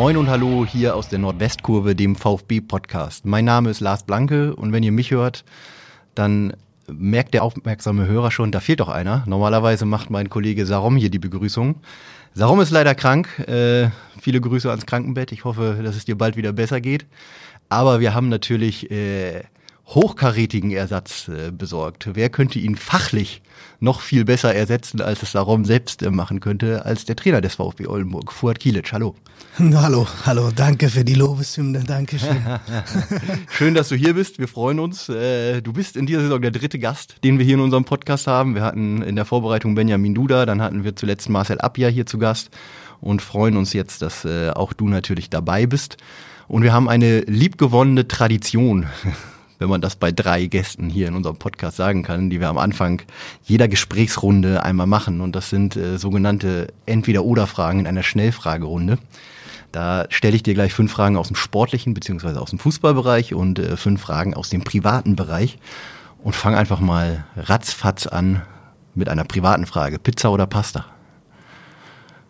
Moin und Hallo hier aus der Nordwestkurve, dem VfB-Podcast. Mein Name ist Lars Blanke und wenn ihr mich hört, dann merkt der aufmerksame Hörer schon, da fehlt doch einer. Normalerweise macht mein Kollege Sarom hier die Begrüßung. Sarom ist leider krank. Äh, viele Grüße ans Krankenbett. Ich hoffe, dass es dir bald wieder besser geht. Aber wir haben natürlich äh, hochkarätigen Ersatz äh, besorgt. Wer könnte ihn fachlich noch viel besser ersetzen, als es Sarom selbst äh, machen könnte, als der Trainer des VfB Oldenburg, Fuad Kilic. Hallo. Hallo, hallo, danke für die Lobeshymne, danke schön. schön, dass du hier bist, wir freuen uns. Äh, du bist in dieser Saison der dritte Gast, den wir hier in unserem Podcast haben. Wir hatten in der Vorbereitung Benjamin Duda, dann hatten wir zuletzt Marcel Abja hier zu Gast und freuen uns jetzt, dass äh, auch du natürlich dabei bist. Und wir haben eine liebgewonnene Tradition wenn man das bei drei Gästen hier in unserem Podcast sagen kann, die wir am Anfang jeder Gesprächsrunde einmal machen. Und das sind äh, sogenannte Entweder-Oder-Fragen in einer Schnellfragerunde. Da stelle ich dir gleich fünf Fragen aus dem sportlichen beziehungsweise aus dem Fußballbereich und äh, fünf Fragen aus dem privaten Bereich. Und fang einfach mal ratzfatz an mit einer privaten Frage. Pizza oder Pasta?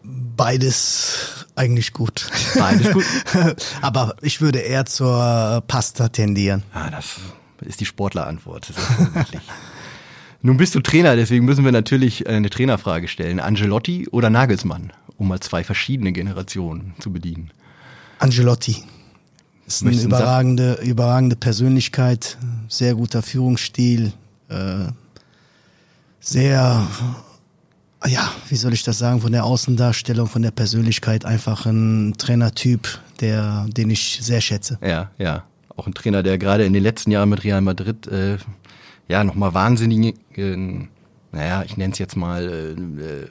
Beides eigentlich gut. Beides gut. Aber ich würde eher zur Pasta tendieren. Ah, das ist die Sportlerantwort. Nun bist du Trainer, deswegen müssen wir natürlich eine Trainerfrage stellen. Angelotti oder Nagelsmann, um mal zwei verschiedene Generationen zu bedienen? Angelotti. Ist eine überragende, überragende Persönlichkeit, sehr guter Führungsstil, äh, sehr ja, wie soll ich das sagen, von der Außendarstellung, von der Persönlichkeit einfach ein Trainertyp, der, den ich sehr schätze. Ja, ja. Auch ein Trainer, der gerade in den letzten Jahren mit Real Madrid äh, ja nochmal wahnsinnig äh, naja, ich nenne es jetzt mal, äh, äh,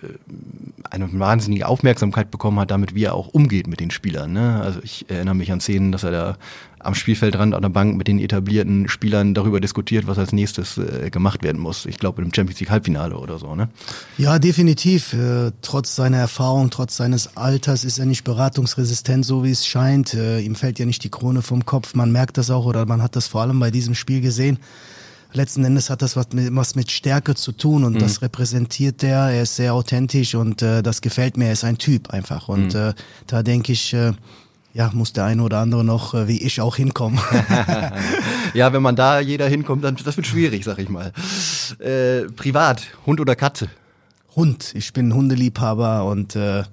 eine wahnsinnige Aufmerksamkeit bekommen hat, damit wie er auch umgeht mit den Spielern. Ne? Also ich erinnere mich an Szenen, dass er da am Spielfeldrand an der Bank mit den etablierten Spielern darüber diskutiert, was als nächstes äh, gemacht werden muss. Ich glaube im Champions League Halbfinale oder so. Ne? Ja, definitiv. Äh, trotz seiner Erfahrung, trotz seines Alters ist er nicht beratungsresistent, so wie es scheint. Äh, ihm fällt ja nicht die Krone vom Kopf. Man merkt das auch oder man hat das vor allem bei diesem Spiel gesehen letzten Endes hat das was mit, was mit Stärke zu tun und mhm. das repräsentiert der. Er ist sehr authentisch und äh, das gefällt mir. Er ist ein Typ einfach. Und mhm. äh, da denke ich, äh, ja, muss der eine oder andere noch, äh, wie ich, auch hinkommen. ja, wenn man da jeder hinkommt, dann das wird schwierig, sag ich mal. Äh, privat, Hund oder Katze? Hund. Ich bin Hundeliebhaber und äh,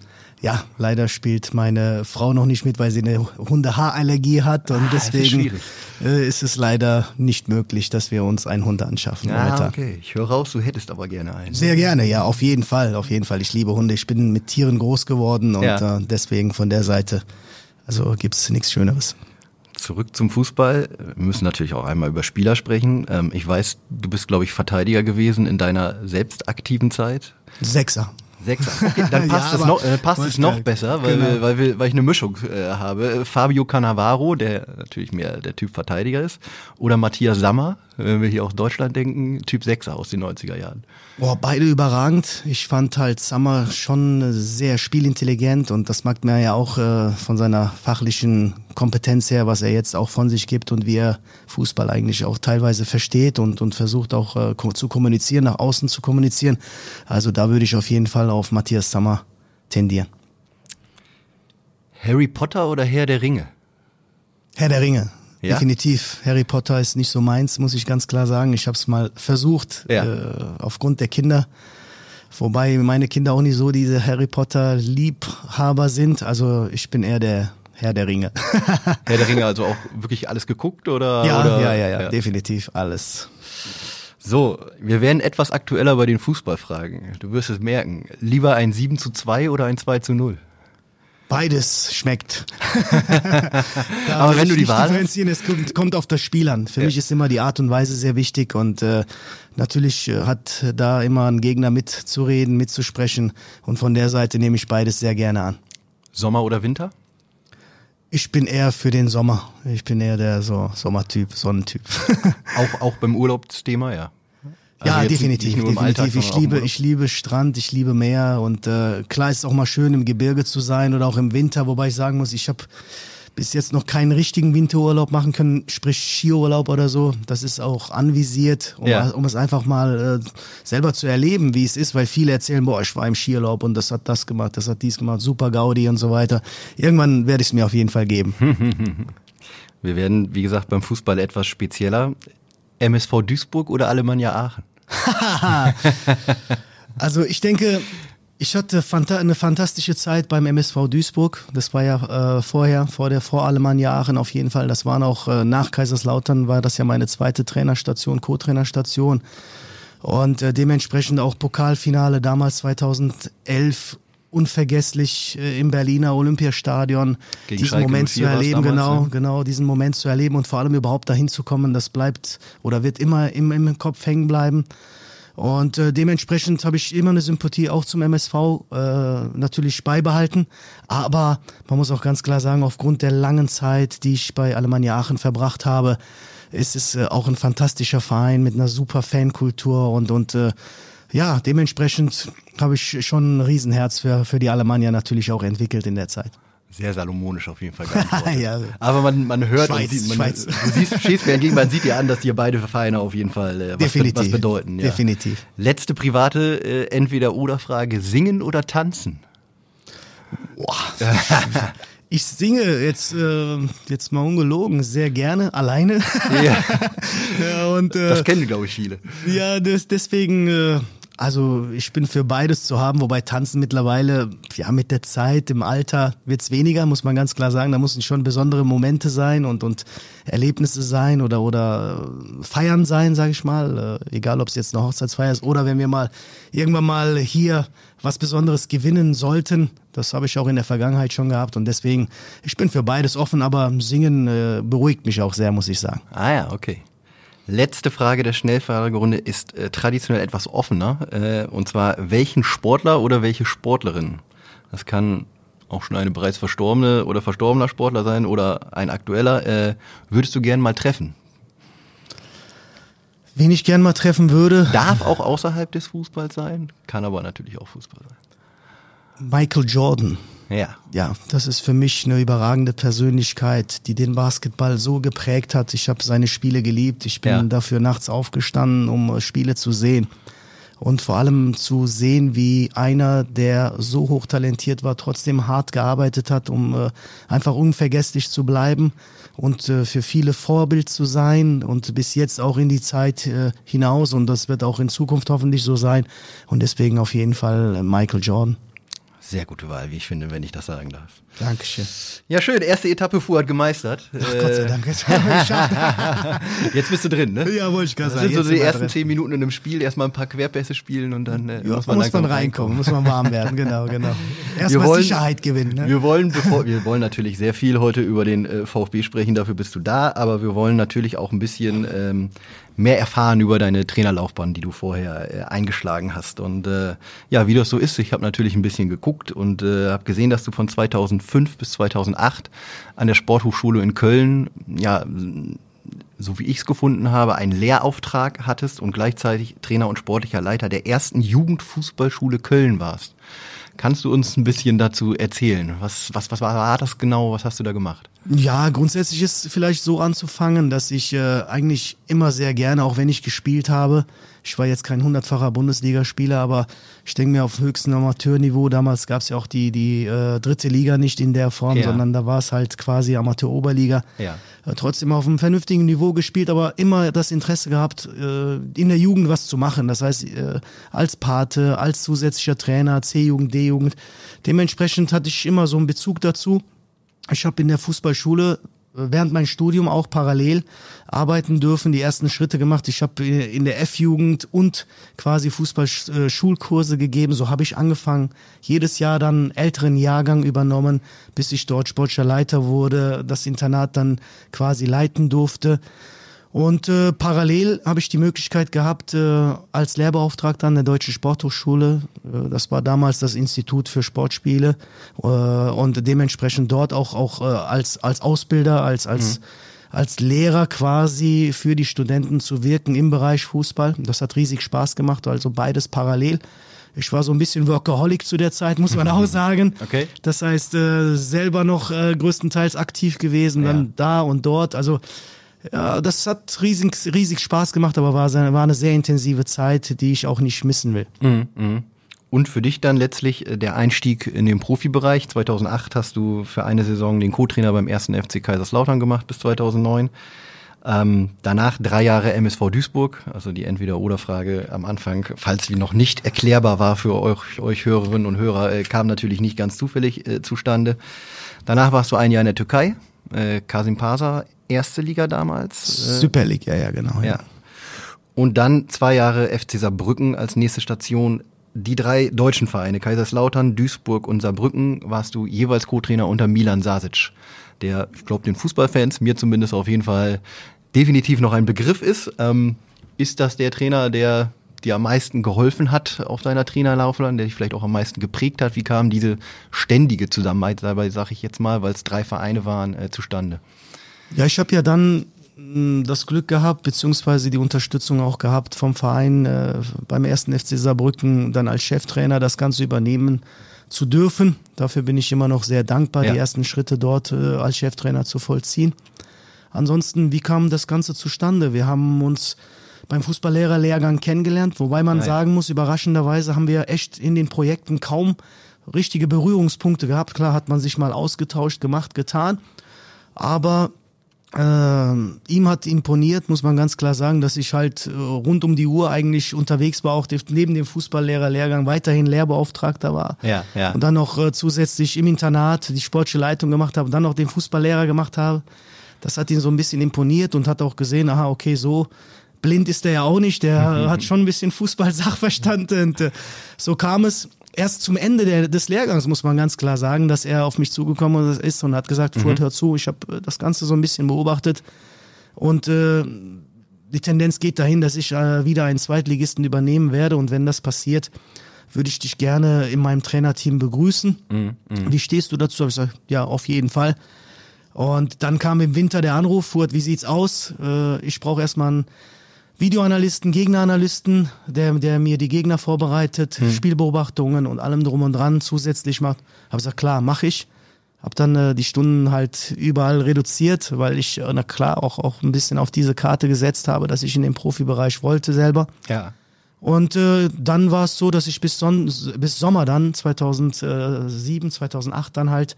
ja, leider spielt meine Frau noch nicht mit, weil sie eine Hundehaarallergie hat und ah, deswegen äh, ist es leider nicht möglich, dass wir uns einen Hund anschaffen. Ah, momentan. okay. Ich höre raus, du hättest aber gerne einen. Sehr gerne, ja, auf jeden Fall, auf jeden Fall. Ich liebe Hunde. Ich bin mit Tieren groß geworden und ja. äh, deswegen von der Seite, also gibt's nichts Schöneres. Zurück zum Fußball. Wir müssen natürlich auch einmal über Spieler sprechen. Ähm, ich weiß, du bist, glaube ich, Verteidiger gewesen in deiner selbst aktiven Zeit. Sechser. Sechs. Okay, dann passt ja, es noch, äh, passt es noch besser, weil, genau. weil, wir, weil ich eine Mischung äh, habe. Fabio Cannavaro, der natürlich mehr der Typ Verteidiger ist, oder Matthias Sammer, wenn wir hier aus Deutschland denken, Typ Sechser aus den 90er Jahren. Boah, beide überragend. Ich fand halt Sammer schon sehr spielintelligent und das mag mir ja auch äh, von seiner fachlichen Kompetenz her, was er jetzt auch von sich gibt und wie er Fußball eigentlich auch teilweise versteht und, und versucht auch äh, zu kommunizieren, nach außen zu kommunizieren. Also da würde ich auf jeden Fall auf Matthias Sammer tendieren. Harry Potter oder Herr der Ringe? Herr der Ringe. Ja? Definitiv. Harry Potter ist nicht so meins, muss ich ganz klar sagen. Ich habe es mal versucht, ja. äh, aufgrund der Kinder. Wobei meine Kinder auch nicht so diese Harry Potter Liebhaber sind. Also ich bin eher der Herr der Ringe. Herr der Ringe, also auch wirklich alles geguckt oder? Ja, oder? Ja, ja, ja, ja, definitiv alles. So, wir werden etwas aktueller bei den Fußballfragen. Du wirst es merken. Lieber ein 7 zu 2 oder ein 2 zu 0? Beides schmeckt. Aber wenn du die Wahl hast. Es kommt, kommt auf das Spiel an. Für ja. mich ist immer die Art und Weise sehr wichtig und äh, natürlich äh, hat da immer ein Gegner mitzureden, mitzusprechen und von der Seite nehme ich beides sehr gerne an. Sommer oder Winter? Ich bin eher für den Sommer. Ich bin eher der so Sommertyp, Sonnentyp. auch, auch beim Urlaubsthema, ja. Also ja, definitiv, definitiv. Alltag, ich liebe, ich liebe Strand, ich liebe Meer und äh, klar ist es auch mal schön im Gebirge zu sein oder auch im Winter, wobei ich sagen muss, ich habe bis jetzt noch keinen richtigen Winterurlaub machen können, sprich Skiurlaub oder so. Das ist auch anvisiert, um, Ja. um es einfach mal äh, selber zu erleben, wie es ist, weil viele erzählen, boah, ich war im Skiurlaub und das hat das gemacht, das hat dies gemacht, super Gaudi und so weiter. Irgendwann werde ich es mir auf jeden Fall geben. Wir werden, wie gesagt, beim Fußball etwas spezieller. MSV Duisburg oder Alemannia Aachen? Also ich denke, ich hatte eine fantastische Zeit beim MSV Duisburg. Das war ja äh, vorher, vor der vor Alemannia Aachen auf jeden Fall. Das waren auch äh, nach Kaiserslautern war das ja meine zweite Trainerstation, Co-Trainerstation. Und äh, dementsprechend auch Pokalfinale damals 2011 unvergesslich äh, im Berliner Olympiastadion Gegen diesen Schalke Moment zu 04 war's erleben, damals, genau, genau diesen Moment zu erleben und vor allem überhaupt dahin zu kommen, das bleibt oder wird immer im, im Kopf hängen bleiben. Und äh, dementsprechend habe ich immer eine Sympathie auch zum MSV äh, natürlich beibehalten. Aber man muss auch ganz klar sagen, aufgrund der langen Zeit, die ich bei Alemannia Aachen verbracht habe, ist es äh, auch ein fantastischer Verein mit einer super Fankultur und, und äh, ja, dementsprechend habe ich schon ein Riesenherz für, für die Alemannia natürlich auch entwickelt in der Zeit. Sehr salomonisch auf jeden Fall. Ja. Aber man, man hört Schweiz, und sieht, man, Schweiz. du siehst, stehst mir entgegen, man sieht dir an, dass dir beide Vereine auf jeden Fall äh, was, Definitiv. was bedeuten. Ja. Definitiv. Letzte private äh, Entweder-Oder-Frage. Singen oder tanzen? Ich singe jetzt, äh, jetzt mal ungelogen, sehr gerne, alleine. Ja, ja, und, äh, das kennen, glaube ich, viele. Ja, das, deswegen, äh, also ich bin für beides zu haben, wobei Tanzen mittlerweile, ja, mit der Zeit, im Alter wird's weniger, muss man ganz klar sagen. Da müssen schon besondere Momente sein und, und Erlebnisse sein oder, oder äh, Feiern sein, sage ich mal. Äh, egal, ob es jetzt eine Hochzeitsfeier ist oder wenn wir mal irgendwann mal hier was Besonderes gewinnen sollten. Das habe ich auch in der Vergangenheit schon gehabt und deswegen, ich bin für beides offen, aber Singen äh, beruhigt mich auch sehr, muss ich sagen. Ah ja, okay. Letzte Frage der Schnellfragerunde ist äh, traditionell etwas offener. Äh, und zwar, welchen Sportler oder welche Sportlerin? Das kann auch schon eine bereits verstorbene oder verstorbener Sportler sein oder ein aktueller. Äh, würdest du gern mal treffen? Wen ich gern mal treffen würde, Darf auch außerhalb des Fußballs sein, kann aber natürlich auch Fußball sein. Michael Jordan. Ja. Ja, das ist für mich eine überragende Persönlichkeit, die den Basketball so geprägt hat. Ich habe seine Spiele geliebt. Ich bin Ja. dafür nachts aufgestanden, um äh, Spiele zu sehen. Und vor allem zu sehen, wie einer, der so hochtalentiert war, trotzdem hart gearbeitet hat, um äh, einfach unvergesslich zu bleiben und äh, für viele Vorbild zu sein und bis jetzt auch in die Zeit äh, hinaus. Und das wird auch in Zukunft hoffentlich so sein. Und deswegen auf jeden Fall äh, Michael Jordan. Sehr gute Wahl, wie ich finde, wenn ich das sagen darf. Dankeschön. Ja, schön. Erste Etappe Fuhrt gemeistert. Ach, Gott sei Dank. Jetzt geschafft. Jetzt bist du drin, ne? Ja, wollte ich gerade Das sagen. sind so die ersten drin. zehn Minuten in einem Spiel, erstmal ein paar Querpässe spielen und dann äh, Ja, muss man, muss man reinkommen, muss man warm werden, genau, genau. Erstmal wollen- Sicherheit gewinnen. Ne? Wir wollen, bevor, wir wollen natürlich sehr viel heute über den äh, VfB sprechen, dafür bist du da, aber wir wollen natürlich auch ein bisschen ähm, mehr erfahren über deine Trainerlaufbahn, die du vorher äh, eingeschlagen hast. Und äh, ja, wie das so ist, ich habe natürlich ein bisschen geguckt und äh, habe gesehen, dass du von 2005 bis 2008 an der Sporthochschule in Köln, ja, so wie ich es gefunden habe, einen Lehrauftrag hattest und gleichzeitig Trainer und sportlicher Leiter der ersten Jugendfußballschule Köln warst. Kannst du uns ein bisschen dazu erzählen? Was, was, was war das genau? Was hast du da gemacht? Ja, grundsätzlich ist vielleicht so anzufangen, dass ich äh, eigentlich immer sehr gerne, auch wenn ich gespielt habe, ich war jetzt kein hundertfacher Bundesligaspieler, aber ich denke mir auf höchstem Amateurniveau, damals gab es ja auch die, die äh, dritte Liga nicht in der Form, Ja. sondern da war es halt quasi Amateur-Oberliga. Ja. Äh, trotzdem auf einem vernünftigen Niveau gespielt, aber immer das Interesse gehabt, äh, in der Jugend was zu machen. Das heißt, äh, als Pate, als zusätzlicher Trainer, C-Jugend, D-Jugend. Dementsprechend hatte ich immer so einen Bezug dazu. Ich habe in der Fußballschule äh, während meinem Studium auch parallel arbeiten dürfen, die ersten Schritte gemacht. Ich habe in der F-Jugend und quasi Fußballschulkurse gegeben. So habe ich angefangen, jedes Jahr dann einen älteren Jahrgang übernommen, bis ich dort sportlicher Leiter wurde, das Internat dann quasi leiten durfte. Und äh, parallel habe ich die Möglichkeit gehabt, äh, als Lehrbeauftragter an der Deutschen Sporthochschule, äh, das war damals das Institut für Sportspiele, äh, und dementsprechend dort auch, auch äh, als, als Ausbilder, als, als, als Lehrer quasi für die Studenten zu wirken im Bereich Fußball. Das hat riesig Spaß gemacht, also beides parallel. Ich war so ein bisschen Workaholic zu der Zeit, muss man auch sagen. Okay. Das heißt, äh, selber noch größtenteils aktiv gewesen, Ja. dann da und dort. Also ja, das hat riesig, riesig Spaß gemacht, aber war, war eine sehr intensive Zeit, die ich auch nicht missen will. Und für dich dann letztlich äh, der Einstieg in den Profibereich. 2008 hast du für eine Saison den Co-Trainer beim ersten FC Kaiserslautern gemacht bis 2009. Ähm, danach drei Jahre MSV Duisburg, also die Entweder-Oder-Frage am Anfang, falls sie noch nicht erklärbar war für euch, euch Hörerinnen und Hörer, äh, kam natürlich nicht ganz zufällig äh, zustande. Danach warst du ein Jahr in der Türkei, äh, Kasim Pasa, erste Liga damals. Äh, Super League, ja, ja, genau. ja. Und dann zwei Jahre FC Saarbrücken als nächste Station. Die drei deutschen Vereine, Kaiserslautern, Duisburg und Saarbrücken, warst du jeweils Co-Trainer unter Milan Sasic, der, ich glaube, den Fußballfans, mir zumindest auf jeden Fall definitiv noch ein Begriff ist. Ähm, ist das der Trainer, der dir am meisten geholfen hat auf deiner Trainerlaufbahn, der dich vielleicht auch am meisten geprägt hat? Wie kam diese ständige Zusammenarbeit, dabei sage ich jetzt mal, weil es drei Vereine waren, äh, zustande? Ja, ich habe ja dann mh, das Glück gehabt, beziehungsweise die Unterstützung auch gehabt vom Verein äh, beim ersten FC Saarbrücken dann als Cheftrainer das Ganze übernehmen zu dürfen. Dafür bin ich immer noch sehr dankbar, Ja. die ersten Schritte dort äh, als Cheftrainer zu vollziehen. Ansonsten, wie kam das Ganze zustande? Wir haben uns beim Fußballlehrerlehrgang kennengelernt, wobei man ja. sagen muss, überraschenderweise haben wir echt in den Projekten kaum richtige Berührungspunkte gehabt. Klar hat man sich mal ausgetauscht, gemacht, getan, aber ähm, ihm hat imponiert, muss man ganz klar sagen, dass ich halt äh, rund um die Uhr eigentlich unterwegs war, auch neben dem Fußballlehrerlehrgang weiterhin Lehrbeauftragter war. Ja, ja. Und dann noch äh, zusätzlich im Internat die sportliche Leitung gemacht habe und dann noch den Fußballlehrer gemacht habe. Das hat ihn so ein bisschen imponiert und hat auch gesehen, aha, okay, so blind ist er ja auch nicht, der hat schon ein bisschen Fußball-Sachverstand und äh, so kam es erst zum Ende der, des Lehrgangs, muss man ganz klar sagen, dass er auf mich zugekommen ist und hat gesagt, Furt, hör zu, ich habe äh, das Ganze so ein bisschen beobachtet und äh, die Tendenz geht dahin, dass ich äh, wieder einen Zweitligisten übernehmen werde und wenn das passiert, würde ich dich gerne in meinem Trainerteam begrüßen. Wie stehst du dazu? Hab ich gesagt, ja, auf jeden Fall. Und dann kam im Winter der Anruf, Furt, wie sieht's aus? Äh, ich brauche erstmal einen Videoanalysten, Gegneranalysten, der, der mir die Gegner vorbereitet, Spielbeobachtungen und allem drum und dran zusätzlich macht. Hab gesagt, klar, mache ich. Hab dann äh, die Stunden halt überall reduziert, weil ich, äh, na klar, auch, auch ein bisschen auf diese Karte gesetzt habe, dass ich in den Profibereich wollte selber. Ja. Und äh, dann war es so, dass ich bis, Son bis Sommer dann, 2007, 2008 dann halt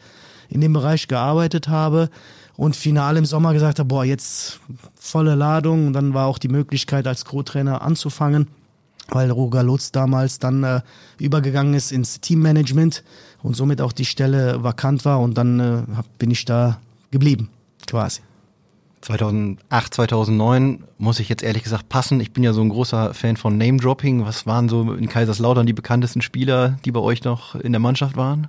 in dem Bereich gearbeitet habe und final im Sommer gesagt habe, boah, jetzt volle Ladung. Und dann war auch die Möglichkeit, als Co-Trainer anzufangen, weil Roger Lutz damals dann äh, übergegangen ist ins Teammanagement und somit auch die Stelle vakant war und dann äh, bin ich da geblieben, quasi. 2008, 2009 muss ich jetzt ehrlich gesagt passen. Ich bin ja so ein großer Fan von Name-Dropping. Was waren so in Kaiserslautern die bekanntesten Spieler, die bei euch noch in der Mannschaft waren?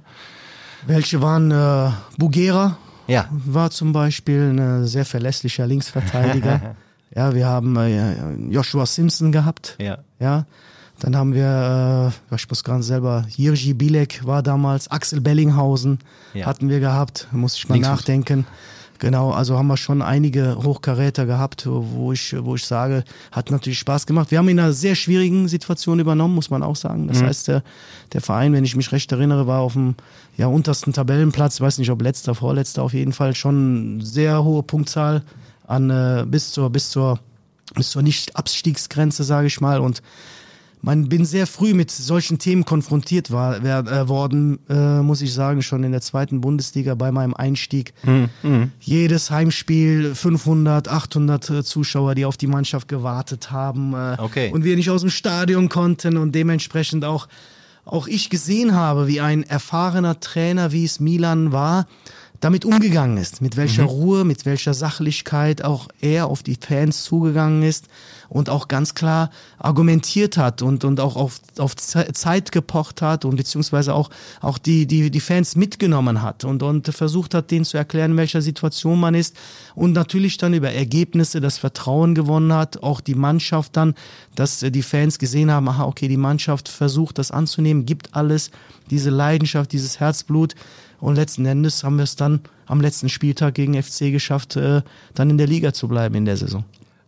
Welche waren äh, Bugera, Ja. war zum Beispiel ein sehr verlässlicher Linksverteidiger. ja, wir haben äh, Joshua Simpson gehabt. Ja. Ja. Dann haben wir, äh, ich muss gerade selber, Jirgi Bilek war damals, Axel Bellinghausen Ja. hatten wir gehabt, muss ich mal Linksfuß. nachdenken. Genau, also haben wir schon einige Hochkaräter gehabt, wo ich, wo ich sage, hat natürlich Spaß gemacht. Wir haben in einer sehr schwierigen Situation übernommen, muss man auch sagen. Das heißt, der, der Verein, wenn ich mich recht erinnere, war auf dem ja, untersten Tabellenplatz, weiß nicht ob letzter, vorletzter, auf jeden Fall schon sehr hohe Punktzahl an äh, bis zur bis zur bis zur Nicht-Abstiegsgrenze, sage ich mal. Und man bin sehr früh mit solchen Themen konfrontiert war, wer, äh, worden, äh, muss ich sagen, schon in der zweiten Bundesliga bei meinem Einstieg. Jedes Heimspiel 500, 800 äh, Zuschauer, die auf die Mannschaft gewartet haben äh, Okay. und wir nicht aus dem Stadion konnten und dementsprechend auch auch ich gesehen habe, wie ein erfahrener Trainer, wie es Milan war, damit umgegangen ist, mit welcher Ruhe, mit welcher Sachlichkeit auch er auf die Fans zugegangen ist und auch ganz klar argumentiert hat und, und auch auf, auf Ze- Zeit gepocht hat und beziehungsweise auch, auch die, die, die Fans mitgenommen hat und, und versucht hat, denen zu erklären, in welcher Situation man ist und natürlich dann über Ergebnisse das Vertrauen gewonnen hat, auch die Mannschaft dann, dass die Fans gesehen haben, aha, okay, die Mannschaft versucht das anzunehmen, gibt alles, diese Leidenschaft, dieses Herzblut und letzten Endes haben wir es dann am letzten Spieltag gegen FC geschafft, äh, dann in der Liga zu bleiben in der Saison.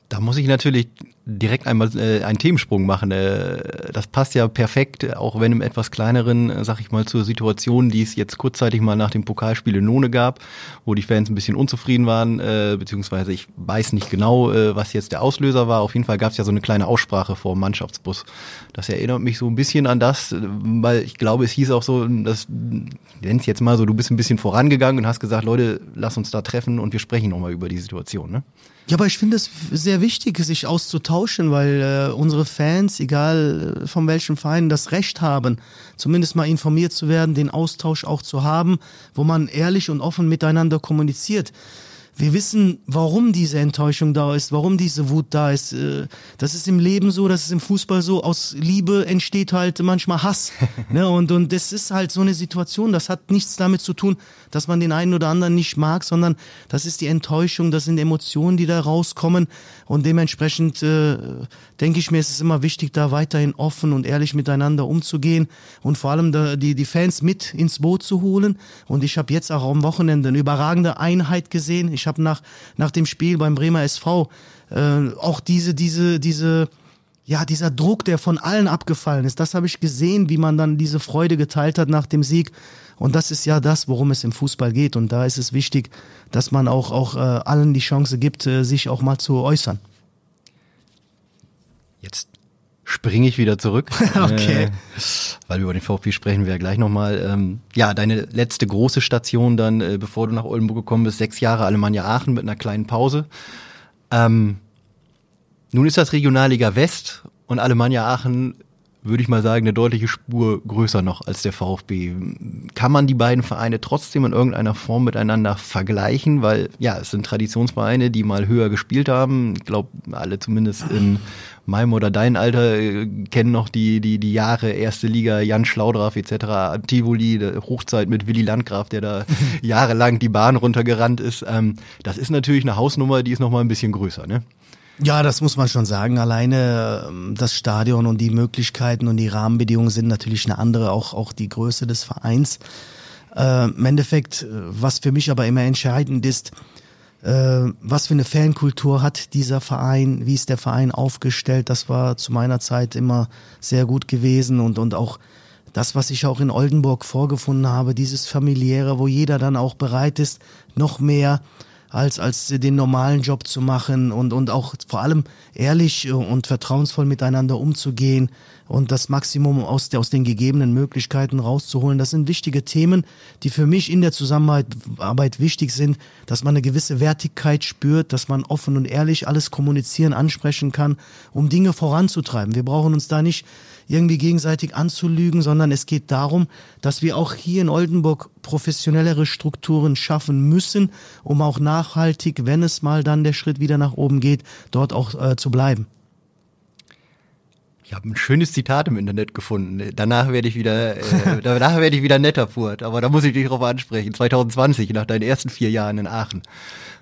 Da muss ich natürlich direkt einmal äh, einen Themensprung machen. Äh, das passt ja perfekt, auch wenn im etwas kleineren, äh, sag ich mal, zur Situation, die es jetzt kurzzeitig mal nach dem Pokalspiel in None gab, wo die Fans ein bisschen unzufrieden waren, äh, beziehungsweise ich weiß nicht genau, äh, was jetzt der Auslöser war. Auf jeden Fall gab es ja so eine kleine Aussprache vor dem Mannschaftsbus. Das erinnert mich so ein bisschen an das, weil ich glaube, es hieß auch so, dass, nenn es jetzt mal so, du bist ein bisschen vorangegangen und hast gesagt, Leute, lass uns da treffen und wir sprechen nochmal über die Situation. Ne? Ja, aber ich finde es sehr wichtig, sich auszutauschen, weil äh, unsere Fans, egal äh, von welchem Verein, das Recht haben, zumindest mal informiert zu werden, den Austausch auch zu haben, wo man ehrlich und offen miteinander kommuniziert wir wissen, warum diese Enttäuschung da ist, warum diese Wut da ist. Äh, das ist im Leben so, das ist im Fußball so. Aus Liebe entsteht halt manchmal Hass. ne? Und, und das ist halt so eine Situation, das hat nichts damit zu tun, dass man den einen oder anderen nicht mag, sondern das ist die Enttäuschung, das sind Emotionen, die da rauskommen. Und dementsprechend äh, denke ich mir, es ist immer wichtig, da weiterhin offen und ehrlich miteinander umzugehen und vor allem da, die, die Fans mit ins Boot zu holen. Und ich habe jetzt auch am Wochenende eine überragende Einheit gesehen. Ich habe nach, nach dem Spiel beim Bremer SV äh, auch diese, diese, diese, ja, dieser Druck, der von allen abgefallen ist, das habe ich gesehen, wie man dann diese Freude geteilt hat nach dem Sieg. Und das ist ja das, worum es im Fußball geht. Und da ist es wichtig, dass man auch, auch äh, allen die Chance gibt, äh, sich auch mal zu äußern. Jetzt springe ich wieder zurück. okay. Äh, weil über den VfB sprechen wir ja gleich nochmal. Ähm, ja, deine letzte große Station dann, äh, bevor du nach Oldenburg gekommen bist, sechs Jahre Alemannia Aachen mit einer kleinen Pause. Ähm, nun ist das Regionalliga West und Alemannia Aachen würde ich mal sagen, eine deutliche Spur größer noch als der VfB. Kann man die beiden Vereine trotzdem in irgendeiner Form miteinander vergleichen? Weil ja, es sind Traditionsvereine, die mal höher gespielt haben. Ich glaube, alle zumindest in meinem oder dein Alter äh, kennen noch die, die, die Jahre erste Liga, Jan Schlaudraff etc., Tivoli, Hochzeit mit Willy Landgraf, der da jahrelang die Bahn runtergerannt ist. Ähm, das ist natürlich eine Hausnummer, die ist noch mal ein bisschen größer, ne? Ja, das muss man schon sagen. Alleine ähm, das Stadion und die Möglichkeiten und die Rahmenbedingungen sind natürlich eine andere, auch, auch die Größe des Vereins. Äh, Im Endeffekt, äh, was für mich aber immer entscheidend ist, äh, was für eine Fankultur hat dieser Verein, wie ist der Verein aufgestellt, das war zu meiner Zeit immer sehr gut gewesen und, und auch das, was ich auch in Oldenburg vorgefunden habe, dieses familiäre, wo jeder dann auch bereit ist, noch mehr als, als den normalen Job zu machen und, und auch vor allem ehrlich und vertrauensvoll miteinander umzugehen und das Maximum aus, der, aus den gegebenen Möglichkeiten rauszuholen. Das sind wichtige Themen, die für mich in der Zusammenarbeit wichtig sind, dass man eine gewisse Wertigkeit spürt, dass man offen und ehrlich alles kommunizieren, ansprechen kann, um Dinge voranzutreiben. Wir brauchen uns da nicht irgendwie gegenseitig anzulügen, sondern es geht darum, dass wir auch hier in Oldenburg professionellere Strukturen schaffen müssen, um auch nachhaltig, wenn es mal dann der Schritt wieder nach oben geht, dort auch äh, zu bleiben. Ich habe ein schönes Zitat im Internet gefunden. Danach werde ich wieder, äh, danach werde ich wieder netter Furt. Aber da muss ich dich drauf ansprechen. 2020, nach deinen ersten vier Jahren in Aachen,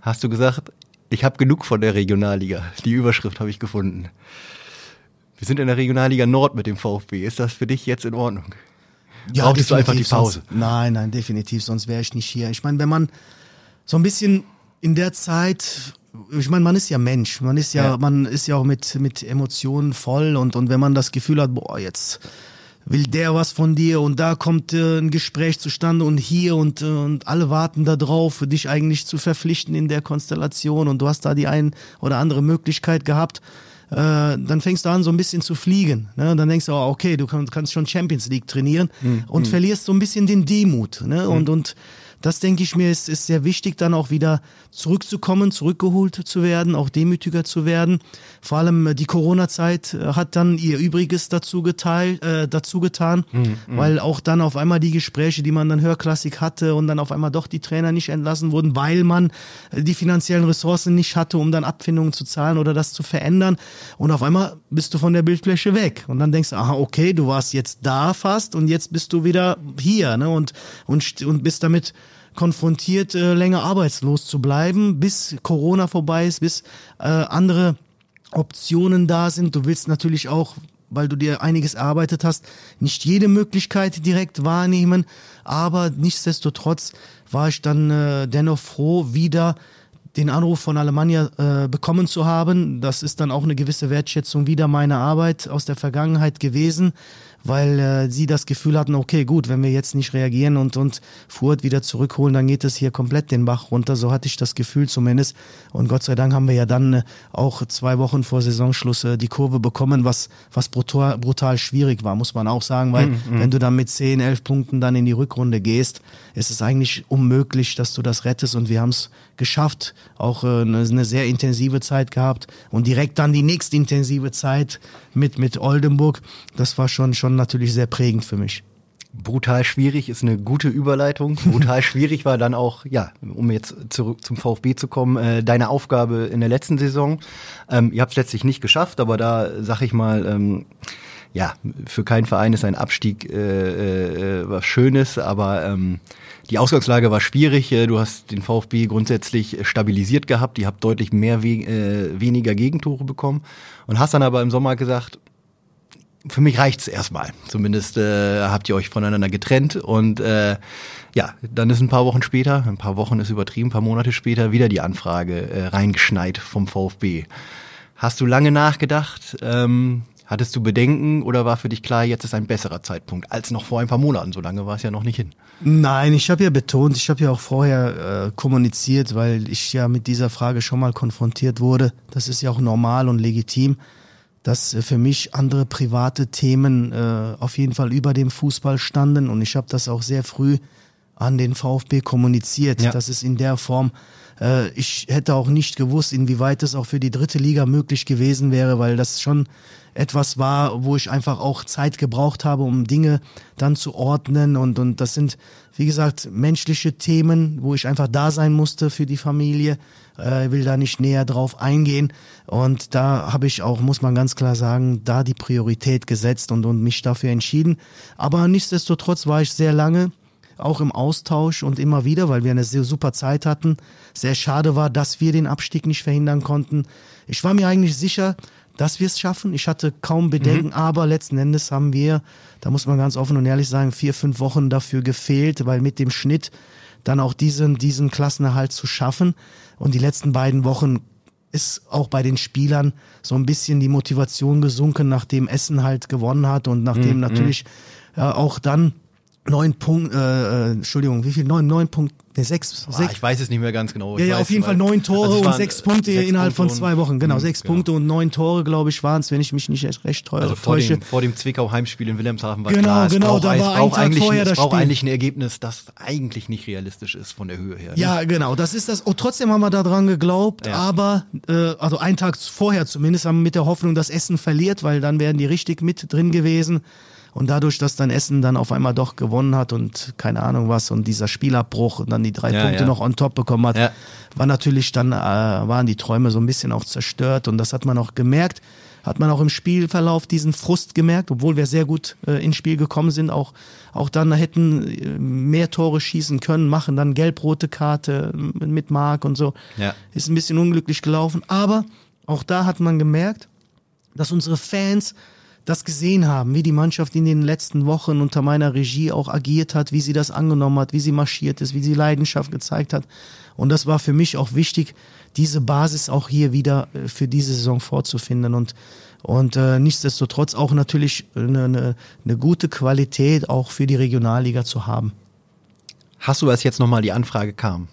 hast du gesagt, ich habe genug von der Regionalliga. Die Überschrift habe ich gefunden. Wir sind in der Regionalliga Nord mit dem VfB. Ist das für dich jetzt in Ordnung? Ja, Brauchst du einfach die Pause? Sonst, nein, nein, definitiv, sonst wäre ich nicht hier. Ich meine, wenn man so ein bisschen in der Zeit, ich meine, man ist ja Mensch, man ist ja, ja, man ist ja auch mit, mit Emotionen voll und, und wenn man das Gefühl hat, boah, jetzt will der was von dir und da kommt äh, ein Gespräch zustande und hier und, äh, und alle warten da drauf, dich eigentlich zu verpflichten in der Konstellation und du hast da die ein oder andere Möglichkeit gehabt, äh, dann fängst du an, so ein bisschen zu fliegen. Ne? Dann denkst du, oh, okay, du kannst schon Champions League trainieren mhm. und mhm. verlierst so ein bisschen den Demut. Ne? Mhm. Und, und das denke ich mir, ist, ist sehr wichtig, dann auch wieder zurückzukommen, zurückgeholt zu werden, auch demütiger zu werden. Vor allem äh, die Corona-Zeit äh, hat dann ihr Übriges dazu geteilt, äh, dazu getan, mhm, weil auch dann auf einmal die Gespräche, die man dann hörklassig hatte und dann auf einmal doch die Trainer nicht entlassen wurden, weil man äh, die finanziellen Ressourcen nicht hatte, um dann Abfindungen zu zahlen oder das zu verändern. Und auf einmal bist du von der Bildfläche weg. Und dann denkst du, aha, okay, du warst jetzt da fast und jetzt bist du wieder hier, ne? Und, und, und bist damit konfrontiert, äh, länger arbeitslos zu bleiben, bis Corona vorbei ist, bis äh, andere Optionen da sind. Du willst natürlich auch, weil du dir einiges erarbeitet hast, nicht jede Möglichkeit direkt wahrnehmen, aber nichtsdestotrotz war ich dann äh, dennoch froh, wieder den Anruf von Alemannia äh, bekommen zu haben. Das ist dann auch eine gewisse Wertschätzung wieder meiner Arbeit aus der Vergangenheit gewesen weil äh, sie das Gefühl hatten, okay, gut, wenn wir jetzt nicht reagieren und, und Furt wieder zurückholen, dann geht es hier komplett den Bach runter. So hatte ich das Gefühl zumindest. Und Gott sei Dank haben wir ja dann äh, auch zwei Wochen vor Saisonschluss äh, die Kurve bekommen, was, was brutal, brutal schwierig war, muss man auch sagen, weil mhm. wenn du dann mit 10, 11 Punkten dann in die Rückrunde gehst, ist es eigentlich unmöglich, dass du das rettest und wir haben es geschafft, auch äh, eine, eine sehr intensive Zeit gehabt und direkt dann die nächste intensive Zeit mit, mit Oldenburg. Das war schon, schon natürlich sehr prägend für mich. Brutal schwierig ist eine gute Überleitung. Brutal schwierig war dann auch, ja, um jetzt zurück zum VfB zu kommen, äh, deine Aufgabe in der letzten Saison. Ähm, ihr habt es letztlich nicht geschafft, aber da sag ich mal, ähm, ja, für keinen Verein ist ein Abstieg äh, äh, was Schönes, aber ähm, die Ausgangslage war schwierig. Äh, du hast den VfB grundsätzlich stabilisiert gehabt. Ihr habt deutlich mehr äh, weniger Gegentore bekommen und hast dann aber im Sommer gesagt, für mich reicht's erstmal. Zumindest äh, habt ihr euch voneinander getrennt und äh, ja, dann ist ein paar Wochen später, ein paar Wochen ist übertrieben, ein paar Monate später wieder die Anfrage äh, reingeschneit vom VfB. Hast du lange nachgedacht? Ähm, Hattest du Bedenken oder war für dich klar, jetzt ist ein besserer Zeitpunkt als noch vor ein paar Monaten? So lange war es ja noch nicht hin. Nein, ich habe ja betont, ich habe ja auch vorher äh, kommuniziert, weil ich ja mit dieser Frage schon mal konfrontiert wurde. Das ist ja auch normal und legitim, dass äh, für mich andere private Themen äh, auf jeden Fall über dem Fußball standen und ich habe das auch sehr früh an den VfB kommuniziert, ja. dass es in der Form äh, ich hätte auch nicht gewusst, inwieweit es auch für die dritte Liga möglich gewesen wäre, weil das schon etwas war, wo ich einfach auch Zeit gebraucht habe, um Dinge dann zu ordnen. Und, und das sind, wie gesagt, menschliche Themen, wo ich einfach da sein musste für die Familie. Äh, will da nicht näher drauf eingehen. Und da habe ich auch, muss man ganz klar sagen, da die Priorität gesetzt und, und mich dafür entschieden. Aber nichtsdestotrotz war ich sehr lange auch im Austausch und immer wieder, weil wir eine super Zeit hatten. Sehr schade war, dass wir den Abstieg nicht verhindern konnten. Ich war mir eigentlich sicher, dass wir es schaffen. Ich hatte kaum Bedenken, mhm. aber letzten Endes haben wir, da muss man ganz offen und ehrlich sagen, vier, fünf Wochen dafür gefehlt, weil mit dem Schnitt dann auch diesen, diesen Klassenerhalt zu schaffen. Und die letzten beiden Wochen ist auch bei den Spielern so ein bisschen die Motivation gesunken, nachdem Essen halt gewonnen hat und nachdem mhm. natürlich äh, auch dann neun Punkte, äh, äh, Entschuldigung, wie viel? Neun, neun Punkte, ne, sechs, Boah, sechs. Ich weiß es nicht mehr ganz genau. Ich ja, ja, auf jeden Fall neun Tore also und sechs Punkte sechs innerhalb Punkte von zwei Wochen. Genau, mh, sechs genau. Punkte und neun Tore, glaube ich, waren es, wenn ich mich nicht recht teuer also vor täusche. Dem, vor dem Zwickau-Heimspiel in Wilhelmshaven war genau, klar, es genau, da war ein Tag vorher das Spiel. braucht eigentlich ein Ergebnis, das eigentlich nicht realistisch ist von der Höhe her. Ne? Ja, genau, das ist das. Und trotzdem haben wir daran geglaubt, ja. aber äh, also einen Tag vorher zumindest haben wir mit der Hoffnung, dass Essen verliert, weil dann wären die richtig mit drin gewesen. Und dadurch, dass dann Essen dann auf einmal doch gewonnen hat und keine Ahnung was und dieser Spielabbruch und dann die drei ja, Punkte ja. noch on top bekommen hat, ja. war natürlich dann, äh, waren die Träume so ein bisschen auch zerstört und das hat man auch gemerkt. Hat man auch im Spielverlauf diesen Frust gemerkt, obwohl wir sehr gut äh, ins Spiel gekommen sind, auch, auch dann hätten äh, mehr Tore schießen können, machen dann gelb-rote Karte mit Mark und so. Ja. Ist ein bisschen unglücklich gelaufen, aber auch da hat man gemerkt, dass unsere Fans das gesehen haben, wie die Mannschaft in den letzten Wochen unter meiner Regie auch agiert hat, wie sie das angenommen hat, wie sie marschiert ist, wie sie Leidenschaft gezeigt hat. Und das war für mich auch wichtig, diese Basis auch hier wieder äh, für diese Saison vorzufinden und und äh, nichtsdestotrotz auch natürlich eine, eine, eine gute Qualität auch für die Regionalliga zu haben. Hast du, als jetzt nochmal die Anfrage kam,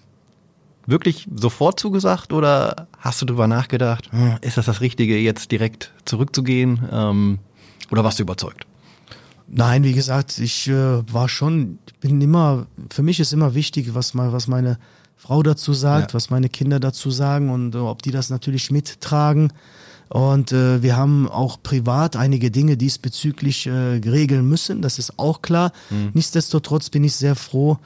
wirklich sofort zugesagt oder hast du drüber nachgedacht, hm, ist das das Richtige, jetzt direkt zurückzugehen? Ähm, oder warst du überzeugt? Nein, wie gesagt, ich äh, war schon, bin immer, für mich ist immer wichtig, was, mal, was meine Frau dazu sagt, ja. was meine Kinder dazu sagen und äh, ob die das natürlich mittragen. Und äh, wir haben auch privat einige Dinge diesbezüglich äh, regeln müssen, das ist auch klar. Mhm. Nichtsdestotrotz bin ich sehr froh,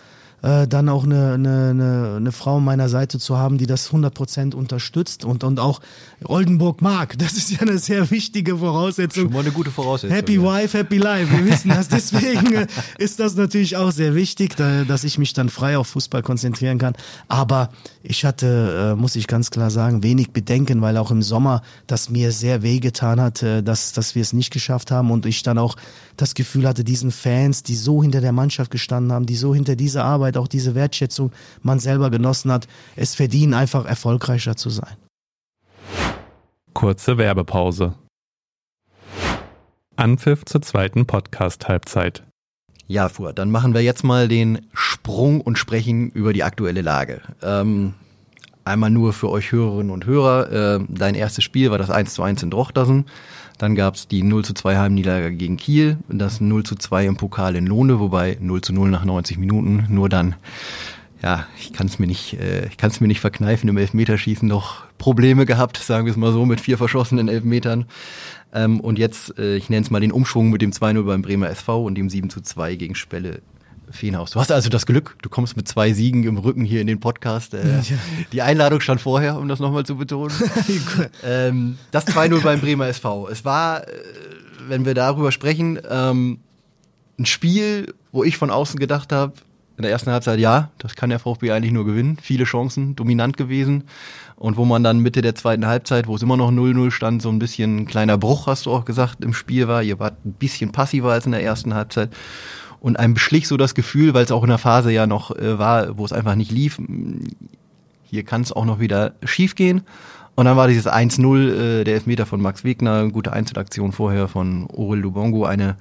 äh, dann auch eine, eine, eine, Frau an meiner Seite zu haben, die das 100% unterstützt und, und auch Oldenburg mag. Das ist ja eine sehr wichtige Voraussetzung. Schon mal eine gute Voraussetzung. Happy ja. Wife, Happy Life. Wir wissen das. Deswegen äh, ist das natürlich auch sehr wichtig, da, dass ich mich dann frei auf Fußball konzentrieren kann. Aber ich hatte, äh, muss ich ganz klar sagen, wenig Bedenken, weil auch im Sommer das mir sehr wehgetan hat, äh, dass, dass wir es nicht geschafft haben und ich dann auch das Gefühl hatte, diesen Fans, die so hinter der Mannschaft gestanden haben, die so hinter dieser Arbeit auch diese Wertschätzung man selber genossen hat, es verdienen einfach erfolgreicher zu sein. Kurze Werbepause. Anpfiff zur zweiten Podcast-Halbzeit. Ja, Fuhr, dann machen wir jetzt mal den Sprung und sprechen über die aktuelle Lage. Ähm, einmal nur für euch Hörerinnen und Hörer. Äh, dein erstes Spiel war das 1 zu 1 in Drochtersen. Dann gab es die 0 zu 2 Heimniederlage gegen Kiel, das 0 zu 2 im Pokal in Lohne, wobei 0 zu 0 nach 90 Minuten nur dann ja, ich kann es mir nicht, äh, ich kann es mir nicht verkneifen, im Elfmeterschießen noch Probleme gehabt, sagen wir es mal so, mit vier verschossenen Elfmetern. Ähm, und jetzt, äh, ich nenne es mal den Umschwung mit dem 2-0 beim Bremer SV und dem 7 zu 2 gegen Spelle Feenhaus. Du hast also das Glück, du kommst mit zwei Siegen im Rücken hier in den Podcast. Äh, ja. Die Einladung stand vorher, um das nochmal zu betonen. ähm, das 2-0 beim Bremer SV. Es war, äh, wenn wir darüber sprechen, ähm, ein Spiel, wo ich von außen gedacht habe, in der ersten Halbzeit, ja, das kann der VfB eigentlich nur gewinnen. Viele Chancen, dominant gewesen. Und wo man dann Mitte der zweiten Halbzeit, wo es immer noch 0-0 stand, so ein bisschen ein kleiner Bruch, hast du auch gesagt, im Spiel war. Ihr wart ein bisschen passiver als in der ersten Halbzeit. Und einem beschlich so das Gefühl, weil es auch in der Phase ja noch äh, war, wo es einfach nicht lief, hier kann es auch noch wieder schief gehen. Und dann war dieses 1-0, äh, der Elfmeter von Max Wegner, gute Einzelaktion vorher von Orel Lubongo, eine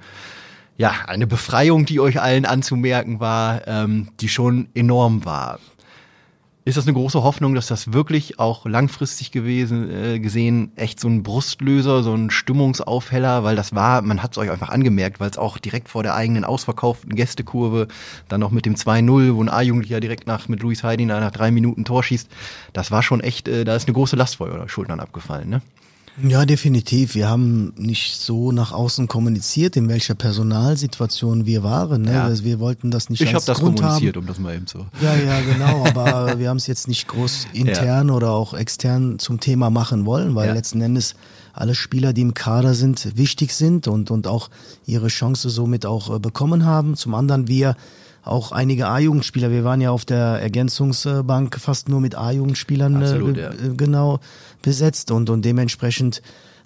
ja, eine Befreiung, die euch allen anzumerken war, ähm, die schon enorm war. Ist das eine große Hoffnung, dass das wirklich auch langfristig gewesen äh, gesehen echt so ein Brustlöser, so ein Stimmungsaufheller, weil das war, man hat es euch einfach angemerkt, weil es auch direkt vor der eigenen ausverkauften Gästekurve, dann noch mit dem 2-0, wo ein A-Jugendlicher direkt nach mit Luis Heidiner nach drei Minuten Tor schießt, das war schon echt, äh, da ist eine große Last vor euren Schultern abgefallen, ne? Ja, definitiv. Wir haben nicht so nach außen kommuniziert, in welcher Personalsituation wir waren. Ne? Ja. Also wir wollten das nicht Ich habe das Grund kommuniziert, haben. um das mal eben zu. Ja, ja, genau. Aber wir haben es jetzt nicht groß intern ja. oder auch extern zum Thema machen wollen, weil ja. letzten Endes alle Spieler, die im Kader sind, wichtig sind und, und auch ihre Chance somit auch äh, bekommen haben. Zum anderen wir auch einige A-Jugendspieler. Wir waren ja auf der Ergänzungsbank fast nur mit A-Jugendspielern äh, ja. genau besetzt und, und dementsprechend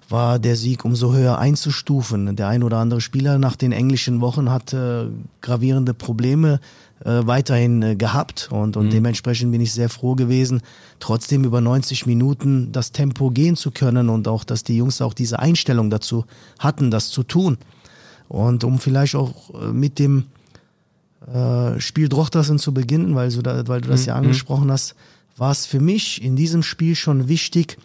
war der Sieg umso höher einzustufen. Der ein oder andere Spieler nach den englischen Wochen hat äh, gravierende Probleme äh, weiterhin äh, gehabt und, und mhm. dementsprechend bin ich sehr froh gewesen, trotzdem über 90 Minuten das Tempo gehen zu können und auch, dass die Jungs auch diese Einstellung dazu hatten, das zu tun. Und um vielleicht auch äh, mit dem äh, Spiel Drochtersen zu beginnen, weil, so da, weil du das mhm. ja angesprochen hast, war es für mich in diesem Spiel schon wichtig,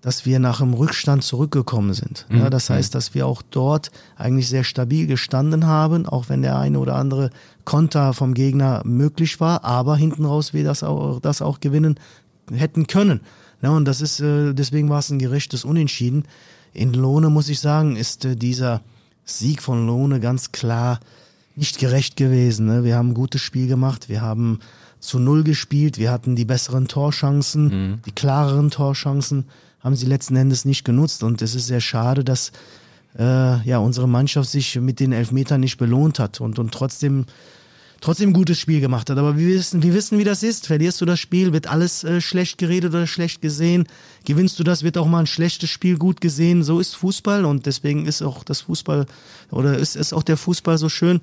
dass wir nach dem Rückstand zurückgekommen sind. Mhm. Ja, das heißt, dass wir auch dort eigentlich sehr stabil gestanden haben, auch wenn der eine oder andere Konter vom Gegner möglich war, aber hinten raus wir das auch, das auch gewinnen hätten können. Ja, und das ist, äh, deswegen war es ein gerechtes Unentschieden. In Lohne, muss ich sagen, ist äh, dieser Sieg von Lohne ganz klar nicht gerecht gewesen. Ne? Wir haben ein gutes Spiel gemacht, wir haben zu Null gespielt, wir hatten die besseren Torchancen, mhm. die klareren Torchancen, haben sie letzten Endes nicht genutzt und es ist sehr schade, dass äh, ja unsere Mannschaft sich mit den Elfmetern nicht belohnt hat und, und trotzdem trotzdem ein gutes Spiel gemacht hat. Aber wir wissen, wir wissen, wie das ist. Verlierst du das Spiel, wird alles äh, schlecht geredet oder schlecht gesehen. Gewinnst du das, wird auch mal ein schlechtes Spiel gut gesehen. So ist Fußball und deswegen ist auch das Fußball oder ist, ist auch der Fußball so schön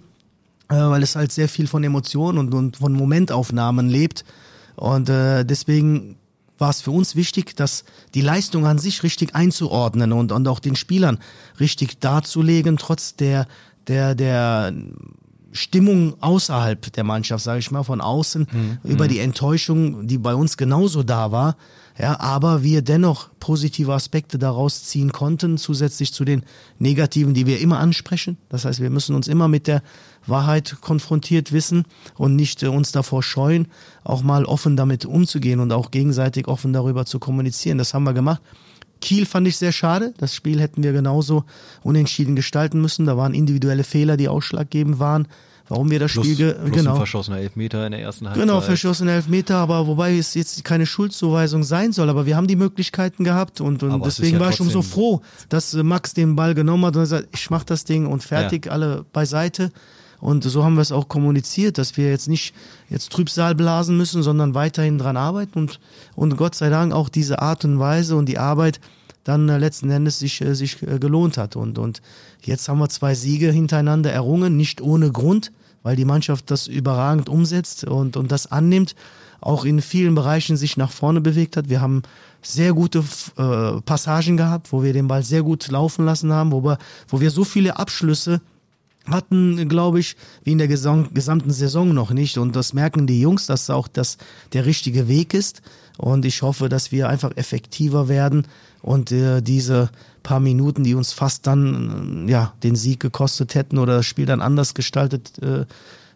äh, weil es halt sehr viel von Emotionen und, und von Momentaufnahmen lebt. Und äh, deswegen war es für uns wichtig, dass die Leistung an sich richtig einzuordnen und, und auch den Spielern richtig darzulegen, trotz der, der, der Stimmung außerhalb der Mannschaft, sage ich mal, von außen, mhm. über die Enttäuschung, die bei uns genauso da war. Ja, aber wir dennoch positive Aspekte daraus ziehen konnten, zusätzlich zu den negativen, die wir immer ansprechen. Das heißt, wir müssen uns immer mit der Wahrheit konfrontiert wissen und nicht äh, uns davor scheuen, auch mal offen damit umzugehen und auch gegenseitig offen darüber zu kommunizieren. Das haben wir gemacht. Kiel fand ich sehr schade. Das Spiel hätten wir genauso unentschieden gestalten müssen. Da waren individuelle Fehler, die ausschlaggebend waren warum wir das plus, Spiel plus genau verschossener Elfmeter in der ersten Halbzeit. Genau, verschossener Elfmeter, aber wobei es jetzt keine Schuldzuweisung sein soll, aber wir haben die Möglichkeiten gehabt und, und deswegen ja war ich umso froh, dass Max den Ball genommen hat und gesagt, ich mach das Ding und fertig, ja. alle beiseite. Und so haben wir es auch kommuniziert, dass wir jetzt nicht jetzt Trübsal blasen müssen, sondern weiterhin dran arbeiten und, und Gott sei Dank auch diese Art und Weise und die Arbeit dann äh, letzten Endes sich, äh, sich äh, gelohnt hat. Und, und jetzt haben wir zwei Siege hintereinander errungen, nicht ohne Grund, weil die Mannschaft das überragend umsetzt und, und das annimmt, auch in vielen Bereichen sich nach vorne bewegt hat. Wir haben sehr gute äh, Passagen gehabt, wo wir den Ball sehr gut laufen lassen haben, wo wir, wo wir so viele Abschlüsse hatten, glaube ich, wie in der gesamten Saison noch nicht. Und das merken die Jungs, dass auch das der richtige Weg ist. Und ich hoffe, dass wir einfach effektiver werden und äh, diese paar Minuten, die uns fast dann äh, ja den Sieg gekostet hätten oder das Spiel dann anders gestaltet äh,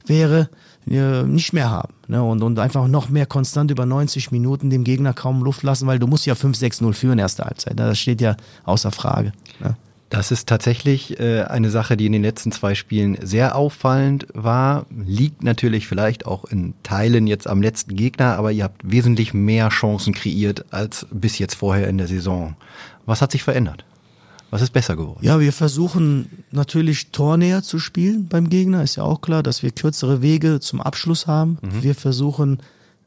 wäre, äh, nicht mehr haben. Ne? Und, und einfach noch mehr konstant über 90 Minuten dem Gegner kaum Luft lassen, weil du musst ja 5-6-0 führen erste Halbzeit. Ne? Das steht ja außer Frage. Ne? Das ist tatsächlich äh, eine Sache, die in den letzten zwei Spielen sehr auffallend war. Liegt natürlich vielleicht auch in Teilen jetzt am letzten Gegner, aber ihr habt wesentlich mehr Chancen kreiert als bis jetzt vorher in der Saison. Was hat sich verändert? Was ist besser geworden? Ja, wir versuchen natürlich tornäher zu spielen beim Gegner. Ist ja auch klar, dass wir kürzere Wege zum Abschluss haben. Mhm. Wir versuchen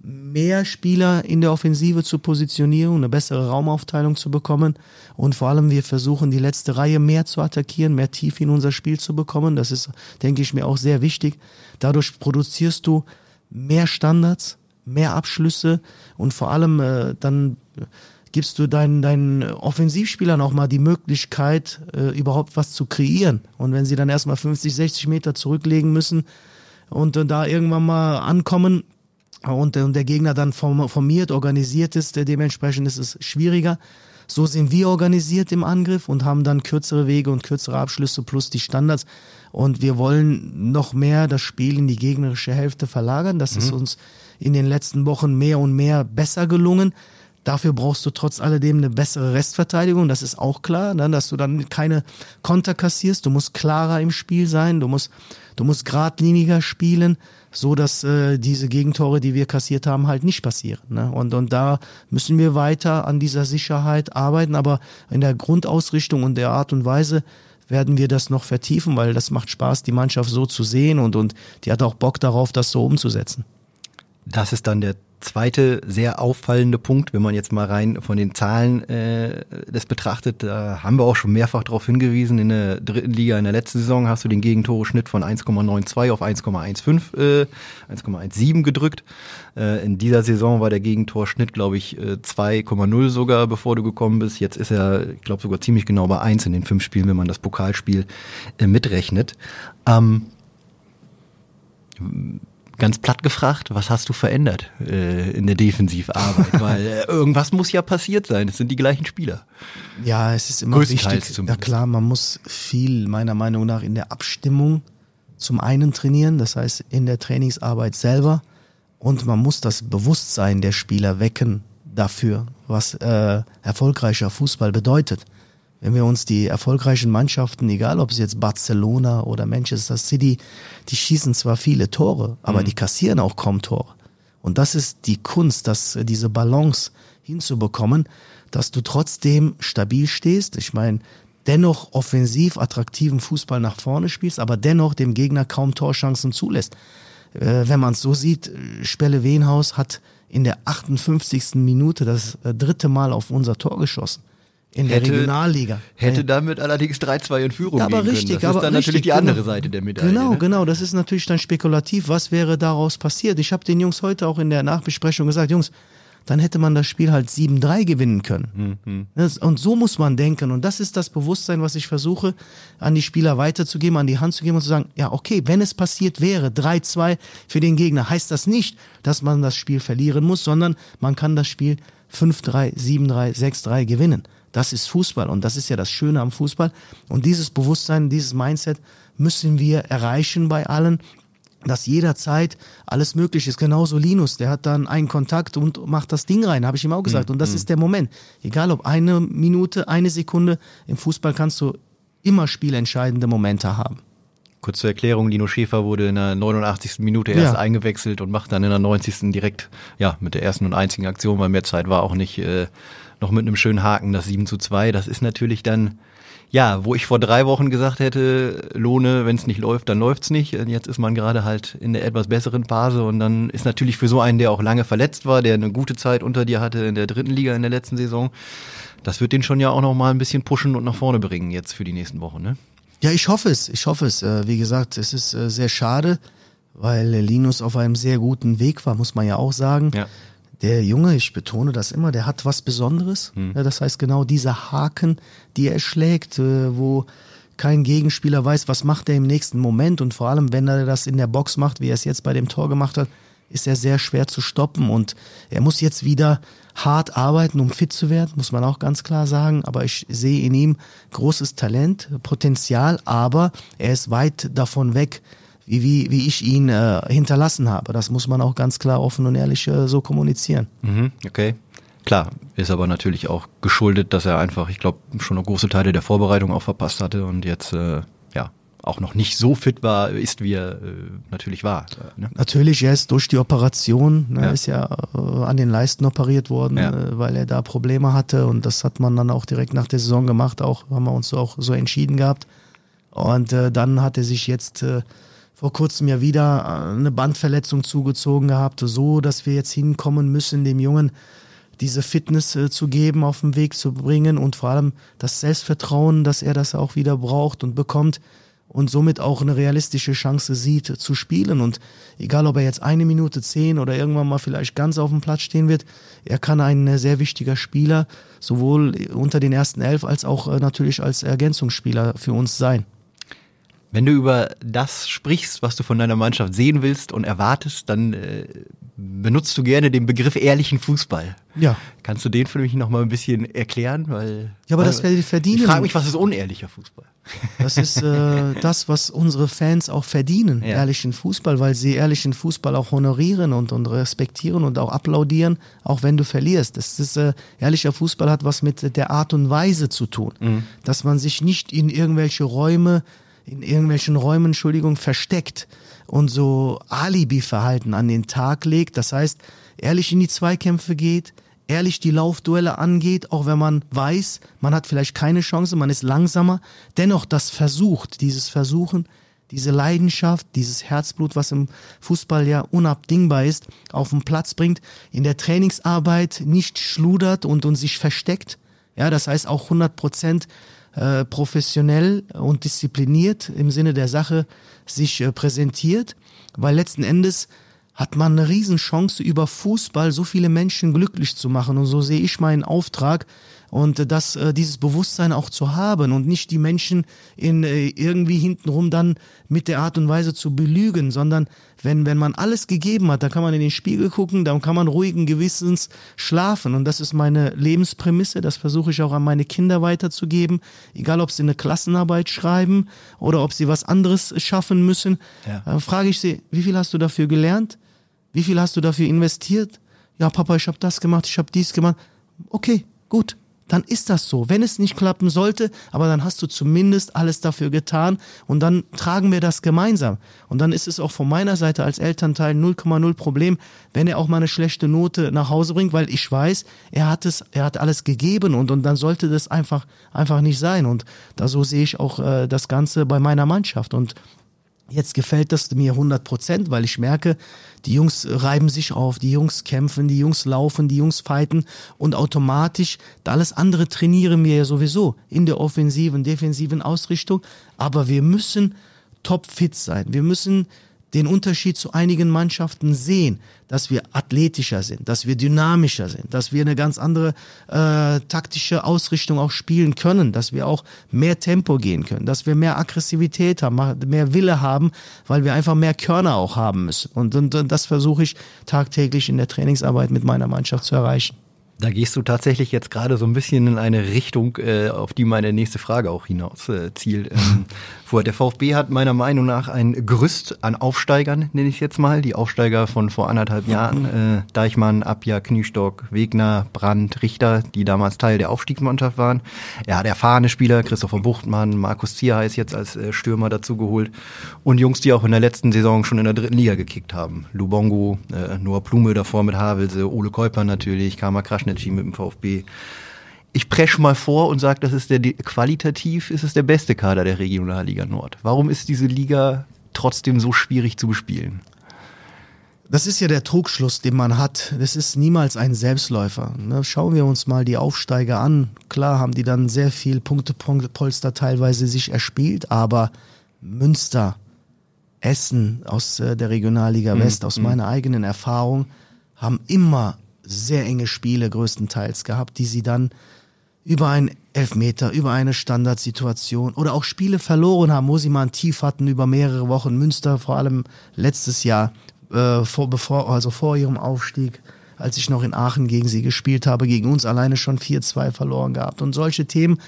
mehr Spieler in der Offensive zu positionieren, eine bessere Raumaufteilung zu bekommen. Und vor allem, wir versuchen, die letzte Reihe mehr zu attackieren, mehr tief in unser Spiel zu bekommen. Das ist, denke ich, mir auch sehr wichtig. Dadurch produzierst du mehr Standards, mehr Abschlüsse und vor allem äh, dann gibst du deinen, deinen Offensivspielern auch mal die Möglichkeit, äh, überhaupt was zu kreieren. Und wenn sie dann erstmal 50, 60 Meter zurücklegen müssen und äh, da irgendwann mal ankommen, und, und der Gegner dann formiert, organisiert ist, dementsprechend ist es schwieriger. So sind wir organisiert im Angriff und haben dann kürzere Wege und kürzere Abschlüsse plus die Standards. Und wir wollen noch mehr das Spiel in die gegnerische Hälfte verlagern. Das mhm. ist uns in den letzten Wochen mehr und mehr besser gelungen. Dafür brauchst du trotz alledem eine bessere Restverteidigung, das ist auch klar, ne, dass du dann keine Konter kassierst. Du musst klarer im Spiel sein, du musst, du musst geradliniger spielen so dass äh, diese Gegentore, die wir kassiert haben, halt nicht passieren. Ne? Und, und da müssen wir weiter an dieser Sicherheit arbeiten, aber in der Grundausrichtung und der Art und Weise werden wir das noch vertiefen, weil das macht Spaß, die Mannschaft so zu sehen und, und die hat auch Bock darauf, das so umzusetzen. Das ist dann der zweite sehr auffallende Punkt, wenn man jetzt mal rein von den Zahlen äh, das betrachtet, da haben wir auch schon mehrfach darauf hingewiesen. In der dritten Liga in der letzten Saison hast du den Gegentore-Schnitt von 1,92 auf 1,15, äh, 1,17 gedrückt. Äh, in dieser Saison war der Gegentorschnitt, glaube ich, 2,0 äh, sogar, bevor du gekommen bist. Jetzt ist er, ich glaube, sogar ziemlich genau bei 1 in den fünf Spielen, wenn man das Pokalspiel äh, mitrechnet. Ähm, ganz platt gefragt, was hast du verändert äh, in der Defensivarbeit? Weil äh, irgendwas muss ja passiert sein. Es sind die gleichen Spieler. Ja, es ist immer wichtig. Zumindest. Ja klar, man muss viel meiner Meinung nach in der Abstimmung zum einen trainieren, das heißt in der Trainingsarbeit selber, und man muss das Bewusstsein der Spieler wecken dafür, was äh, erfolgreicher Fußball bedeutet. Wenn wir uns die erfolgreichen Mannschaften, egal ob es jetzt Barcelona oder Manchester City, die schießen zwar viele Tore, aber mhm. die kassieren auch kaum Tore. Und das ist die Kunst, dass diese Balance hinzubekommen, dass du trotzdem stabil stehst. Ich meine, dennoch offensiv attraktiven Fußball nach vorne spielst, aber dennoch dem Gegner kaum Torchancen zulässt. Äh, wenn man es so sieht, Spelle Wehnhaus hat in der 58. Minute das äh, dritte Mal auf unser Tor geschossen in der hätte, Regionalliga. Hätte damit allerdings 3-2 in Führung ja, aber richtig, können. Das aber ist dann richtig, natürlich die andere genau. Seite der Medaille. Genau, ne? genau. Das ist natürlich dann spekulativ. Was wäre daraus passiert? Ich habe den Jungs heute auch in der Nachbesprechung gesagt, Jungs, dann hätte man das Spiel halt 7-3 gewinnen können. Mhm. Und so muss man denken. Und das ist das Bewusstsein, was ich versuche, an die Spieler weiterzugeben, an die Hand zu geben und zu sagen, ja, okay, wenn es passiert wäre, 3-2 für den Gegner, heißt das nicht, dass man das Spiel verlieren muss, sondern man kann das Spiel 5-3, 7-3, 6-3 gewinnen. Das ist Fußball und das ist ja das Schöne am Fußball. Und dieses Bewusstsein, dieses Mindset müssen wir erreichen bei allen, dass jederzeit alles möglich ist. Genauso Linus, der hat dann einen Kontakt und macht das Ding rein, habe ich ihm auch gesagt. Und das mhm. ist der Moment. Egal ob eine Minute, eine Sekunde, im Fußball kannst du immer spielentscheidende Momente haben. Kurz zur Erklärung, Lino Schäfer wurde in der 89. Minute erst ja. eingewechselt und macht dann in der 90. direkt, ja, mit der ersten und einzigen Aktion, weil mehr Zeit war auch nicht, äh, noch mit einem schönen Haken, das 7 zu 2. Das ist natürlich dann, ja, wo ich vor drei Wochen gesagt hätte, Lohne, wenn es nicht läuft, dann läuft's nicht. Jetzt ist man gerade halt in der etwas besseren Phase und dann ist natürlich für so einen, der auch lange verletzt war, der eine gute Zeit unter dir hatte in der dritten Liga in der letzten Saison, das wird den schon ja auch noch mal ein bisschen pushen und nach vorne bringen jetzt für die nächsten Wochen, ne? Ja, ich hoffe es. Ich hoffe es. Äh, wie gesagt, es ist äh, sehr schade, weil Linus auf einem sehr guten Weg war, muss man ja auch sagen. Ja. Der Junge, ich betone das immer, der hat was Besonderes. Hm. Ja, das heißt genau diese Haken, die er schlägt, äh, wo kein Gegenspieler weiß, was macht er im nächsten Moment. Und vor allem, wenn er das in der Box macht, wie er es jetzt bei dem Tor gemacht hat, ist er sehr schwer zu stoppen. Und er muss jetzt wieder hart arbeiten, um fit zu werden, muss man auch ganz klar sagen. Aber ich sehe in ihm großes Talent, Potenzial, aber er ist weit davon weg, wie, wie, wie ich ihn äh, hinterlassen habe. Das muss man auch ganz klar offen und ehrlich äh, so kommunizieren. Mhm, okay. Klar, ist aber natürlich auch geschuldet, dass er einfach, ich glaube, schon noch große Teile der Vorbereitung auch verpasst hatte und jetzt äh, ja auch noch nicht so fit war, ist wie er äh, natürlich war. Äh, ne? Natürlich, er ist durch die Operation, ne, Ja. ist ja äh, an den Leisten operiert worden, Ja. äh, weil er da Probleme hatte und das hat man dann auch direkt nach der Saison gemacht, auch haben wir uns auch so entschieden gehabt. Und äh, dann hat er sich jetzt äh, vor kurzem ja wieder äh, eine Bandverletzung zugezogen gehabt, so dass wir jetzt hinkommen müssen, dem Jungen diese Fitness äh, zu geben, auf den Weg zu bringen und vor allem das Selbstvertrauen, dass er das auch wieder braucht und bekommt und somit auch eine realistische Chance sieht äh, zu spielen. Und egal, ob er jetzt eine Minute zehn oder irgendwann mal vielleicht ganz auf dem Platz stehen wird, er kann ein äh, sehr wichtiger Spieler sowohl unter den ersten elf als auch natürlich als Ergänzungsspieler für uns sein. Wenn du über das sprichst, was du von deiner Mannschaft sehen willst und erwartest, dann äh, benutzt du gerne den Begriff ehrlichen Fußball. Ja. Kannst du den für mich noch mal ein bisschen erklären? Weil, Ja, aber weil, das verdienen. Ich frage mich, was ist unehrlicher Fußball? Das ist äh, das, was unsere Fans auch verdienen, Ja. ehrlichen Fußball, weil sie ehrlichen Fußball auch honorieren und, und respektieren und auch applaudieren, auch wenn du verlierst. Das ist, äh, ehrlicher Fußball hat was mit der Art und Weise zu tun, dass man sich nicht in irgendwelche Räume, in irgendwelchen Räumen, Entschuldigung, versteckt und so Alibi-Verhalten an den Tag legt. Das heißt, ehrlich in die Zweikämpfe geht, ehrlich die Laufduelle angeht, auch wenn man weiß, man hat vielleicht keine Chance, man ist langsamer, dennoch das versucht, dieses Versuchen, diese Leidenschaft, dieses Herzblut, was im Fußball ja unabdingbar ist, auf den Platz bringt, in der Trainingsarbeit nicht schludert und, und sich versteckt. Ja, das heißt auch 100 Prozent äh, professionell und diszipliniert im Sinne der Sache sich äh, präsentiert, weil letzten Endes hat man eine Riesenchance, über Fußball so viele Menschen glücklich zu machen. Und so sehe ich meinen Auftrag und äh, das, äh, dieses Bewusstsein auch zu haben und nicht die Menschen in äh, irgendwie hintenrum dann mit der Art und Weise zu belügen, sondern wenn, wenn man alles gegeben hat, dann kann man in den Spiegel gucken, dann kann man ruhigen Gewissens schlafen. Und das ist meine Lebensprämisse, das versuche ich auch an meine Kinder weiterzugeben, egal ob sie eine Klassenarbeit schreiben oder ob sie was anderes schaffen müssen. Ja. Dann frage ich sie, wie viel hast du dafür gelernt? Wie viel hast du dafür investiert? Ja, Papa, ich habe das gemacht, ich habe dies gemacht. Okay, gut. Dann ist das so. Wenn es nicht klappen sollte, aber dann hast du zumindest alles dafür getan und dann tragen wir das gemeinsam. Und dann ist es auch von meiner Seite als Elternteil 0,0 Problem, wenn er auch mal eine schlechte Note nach Hause bringt, weil ich weiß, er hat es, er hat alles gegeben und, und dann sollte das einfach, einfach nicht sein. Und da so sehe ich auch äh, das Ganze bei meiner Mannschaft. Und Jetzt gefällt das mir 100 Prozent, weil ich merke, die Jungs reiben sich auf, die Jungs kämpfen, die Jungs laufen, die Jungs fighten und automatisch, alles andere trainieren wir ja sowieso in der offensiven, defensiven Ausrichtung. Aber wir müssen topfit sein. Wir müssen den Unterschied zu einigen Mannschaften sehen, dass wir athletischer sind, dass wir dynamischer sind, dass wir eine ganz andere äh, taktische Ausrichtung auch spielen können, dass wir auch mehr Tempo gehen können, dass wir mehr Aggressivität haben, mehr Wille haben, weil wir einfach mehr Körner auch haben müssen. Und, und, und das versuche ich tagtäglich in der Trainingsarbeit mit meiner Mannschaft zu erreichen. Da gehst du tatsächlich jetzt gerade so ein bisschen in eine Richtung, äh, auf die meine nächste Frage auch hinaus äh, zielt. Ähm, vor der VfB hat meiner Meinung nach ein Gerüst an Aufsteigern, nenne ich jetzt mal, die Aufsteiger von vor anderthalb Jahren, äh, Deichmann, Abja, Kniestock, Wegner, Brandt, Richter, die damals Teil der Aufstiegsmannschaft waren. Er hat erfahrene Spieler, Christopher Buchtmann, Markus Zierheis ist jetzt als äh, Stürmer dazu geholt und Jungs, die auch in der letzten Saison schon in der dritten Liga gekickt haben. Lubongo, äh, Noah Blume davor mit Havelse, Ole Käuper natürlich, Kama Kraschnetschi mit dem VfB. Ich presch mal vor und sage, das ist der qualitativ ist es der beste Kader der Regionalliga Nord. Warum ist diese Liga trotzdem so schwierig zu bespielen? Das ist ja der Trugschluss, den man hat. Das ist niemals ein Selbstläufer. Ne? Schauen wir uns mal die Aufsteiger an. Klar haben die dann sehr viel Punktepolster teilweise sich erspielt, aber Münster, Essen aus äh, der Regionalliga West, aus meiner eigenen Erfahrung, haben immer sehr enge Spiele größtenteils gehabt, die sie dann über einen Elfmeter, über eine Standardsituation oder auch Spiele verloren haben, wo sie mal ein Tief hatten über mehrere Wochen. Münster vor allem letztes Jahr, äh, vor, bevor, also vor ihrem Aufstieg, als ich noch in Aachen gegen sie gespielt habe, gegen uns alleine schon 4-2 verloren gehabt. Und solche Themen,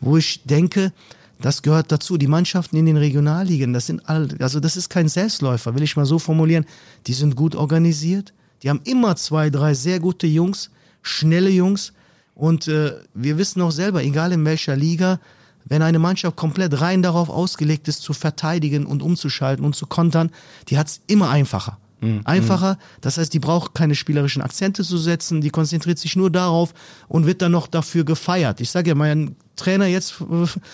wo ich denke, das gehört dazu. Die Mannschaften in den Regionalligen, das sind alle, also das ist kein Selbstläufer, will ich mal so formulieren. Die sind gut organisiert. Die haben immer zwei, drei sehr gute Jungs, schnelle Jungs. Und äh, wir wissen auch selber, egal in welcher Liga, wenn eine Mannschaft komplett rein darauf ausgelegt ist, zu verteidigen und umzuschalten und zu kontern, die hat's immer einfacher. Einfacher, das heißt, die braucht keine spielerischen Akzente zu setzen, die konzentriert sich nur darauf und wird dann noch dafür gefeiert. Ich sage ja, mein Trainer jetzt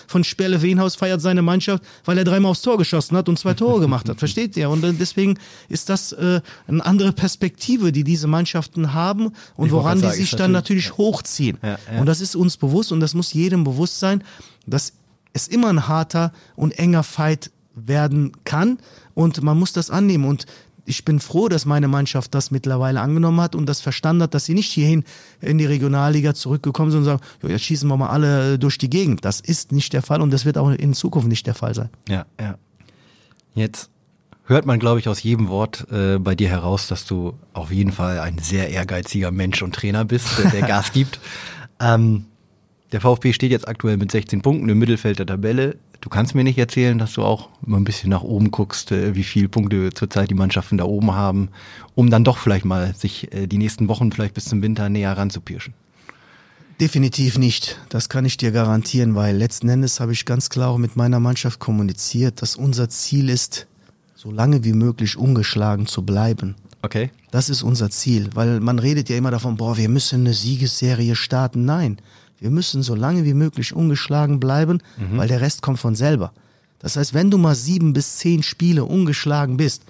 von Sperle Wehenhaus feiert seine Mannschaft, weil er dreimal aufs Tor geschossen hat und zwei Tore gemacht hat. Versteht ihr? Und äh, deswegen ist das äh, eine andere Perspektive, die diese Mannschaften haben und Ich woran die sich dann natürlich- natürlich hochziehen. Ja, ja. Und das ist uns bewusst und das muss jedem bewusst sein, dass es immer ein harter und enger Fight werden kann und man muss das annehmen und ich bin froh, dass meine Mannschaft das mittlerweile angenommen hat und das verstanden hat, dass sie nicht hierhin in die Regionalliga zurückgekommen sind und sagen, ja, jetzt schießen wir mal alle äh, durch die Gegend. Das ist nicht der Fall und das wird auch in Zukunft nicht der Fall sein. Ja, ja. Jetzt hört man, glaube ich, aus jedem Wort äh, bei dir heraus, dass du auf jeden Fall ein sehr ehrgeiziger Mensch und Trainer bist, der, der Gas gibt. Ähm, der VfB steht jetzt aktuell mit 16 Punkten im Mittelfeld der Tabelle. Du kannst mir nicht erzählen, dass du auch immer ein bisschen nach oben guckst, äh, wie viele Punkte zurzeit die Mannschaften da oben haben, um dann doch vielleicht mal sich äh, die nächsten Wochen vielleicht bis zum Winter näher ranzupirschen. Definitiv nicht. Das kann ich dir garantieren, weil letzten Endes habe ich ganz klar auch mit meiner Mannschaft kommuniziert, dass unser Ziel ist, so lange wie möglich ungeschlagen zu bleiben. Okay. Das ist unser Ziel, weil man redet ja immer davon, boah, wir müssen eine Siegesserie starten. Nein, wir müssen so lange wie möglich ungeschlagen bleiben, weil der Rest kommt von selber. Das heißt, wenn du mal sieben bis zehn Spiele ungeschlagen bist,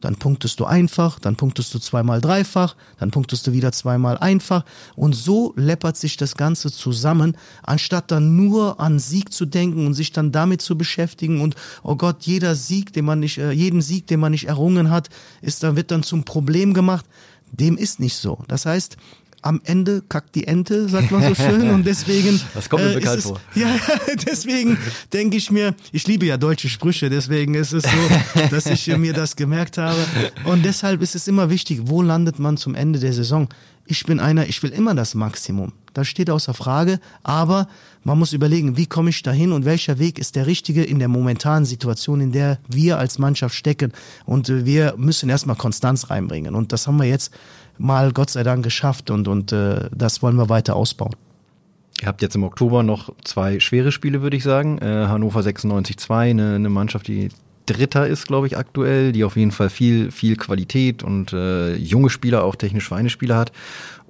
dann punktest du einfach, dann punktest du zweimal dreifach, dann punktest du wieder zweimal einfach und so läppert sich das Ganze zusammen, anstatt dann nur an Sieg zu denken und sich dann damit zu beschäftigen und oh Gott, jeder Sieg, den man nicht, äh, jeden Sieg, den man nicht errungen hat, ist dann wird dann zum Problem gemacht. Dem ist nicht so. Das heißt, am Ende kackt die Ente, sagt man so schön, und deswegen. Das kommt mir äh, bekannt es, vor. Ja, deswegen denke ich mir, ich liebe ja deutsche Sprüche, deswegen ist es so, dass ich mir das gemerkt habe. Und deshalb ist es immer wichtig, wo landet man zum Ende der Saison? Ich bin einer, ich will immer das Maximum. Das steht außer Frage, aber man muss überlegen, wie komme ich dahin und welcher Weg ist der richtige in der momentanen Situation, in der wir als Mannschaft stecken. Und äh, wir müssen erstmal Konstanz reinbringen. Und das haben wir jetzt mal Gott sei Dank geschafft und, und äh, das wollen wir weiter ausbauen. Ihr habt jetzt im Oktober noch zwei schwere Spiele, würde ich sagen. Äh, Hannover 96-2, eine, eine Mannschaft, die Dritter ist, glaube ich, aktuell, die auf jeden Fall viel, viel Qualität und äh, junge Spieler, auch technisch feine Spieler hat.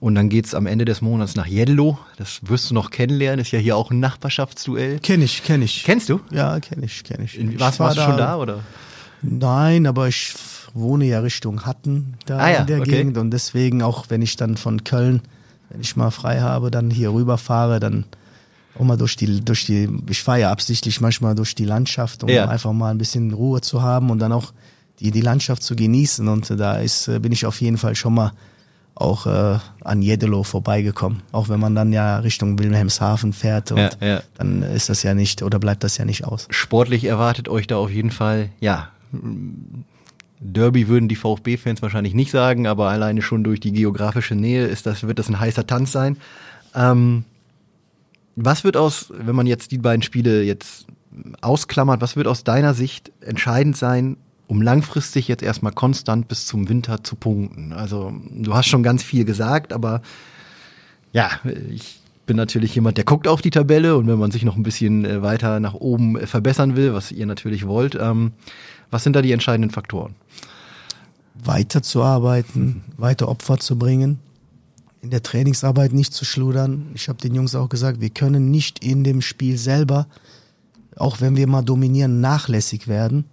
Und dann geht's am Ende des Monats nach Jedlo. Das wirst du noch kennenlernen. Ist ja hier auch ein Nachbarschaftsduell. Kenn ich, kenn ich. Kennst du? Ja, kenne ich, kenne ich. In, warst, war warst du schon da oder? Nein, aber ich wohne ja Richtung Hatten da Ah ja, in der okay. Gegend und deswegen auch, wenn ich dann von Köln, wenn ich mal frei habe, dann hier rüberfahre, dann auch mal durch die, durch die, ich fahre ja absichtlich manchmal durch die Landschaft, um Ja. einfach mal ein bisschen Ruhe zu haben und dann auch die, die Landschaft zu genießen und da ist, äh, bin ich auf jeden Fall schon mal auch äh, an Jeddelo vorbeigekommen. Auch wenn man dann ja Richtung Wilhelmshaven fährt und Ja, ja. dann ist das ja nicht oder bleibt das ja nicht aus. Sportlich erwartet euch da auf jeden Fall, ja, Derby würden die VfB-Fans wahrscheinlich nicht sagen, aber alleine schon durch die geografische Nähe ist das, wird das ein heißer Tanz sein. Ähm, was wird aus, wenn man jetzt die beiden Spiele jetzt ausklammert, was wird aus deiner Sicht entscheidend sein, um langfristig jetzt erstmal konstant bis zum Winter zu punkten? Also du hast schon ganz viel gesagt, aber ja, ich bin natürlich jemand, der guckt auf die Tabelle und wenn man sich noch ein bisschen äh, weiter nach oben äh, verbessern will, was ihr natürlich wollt, ähm, was sind da die entscheidenden Faktoren? weiterzuarbeiten, weiter Opfer zu bringen, in der Trainingsarbeit nicht zu schludern. Ich habe den Jungs auch gesagt, wir können nicht in dem Spiel selber, auch wenn wir mal dominieren, nachlässig werden.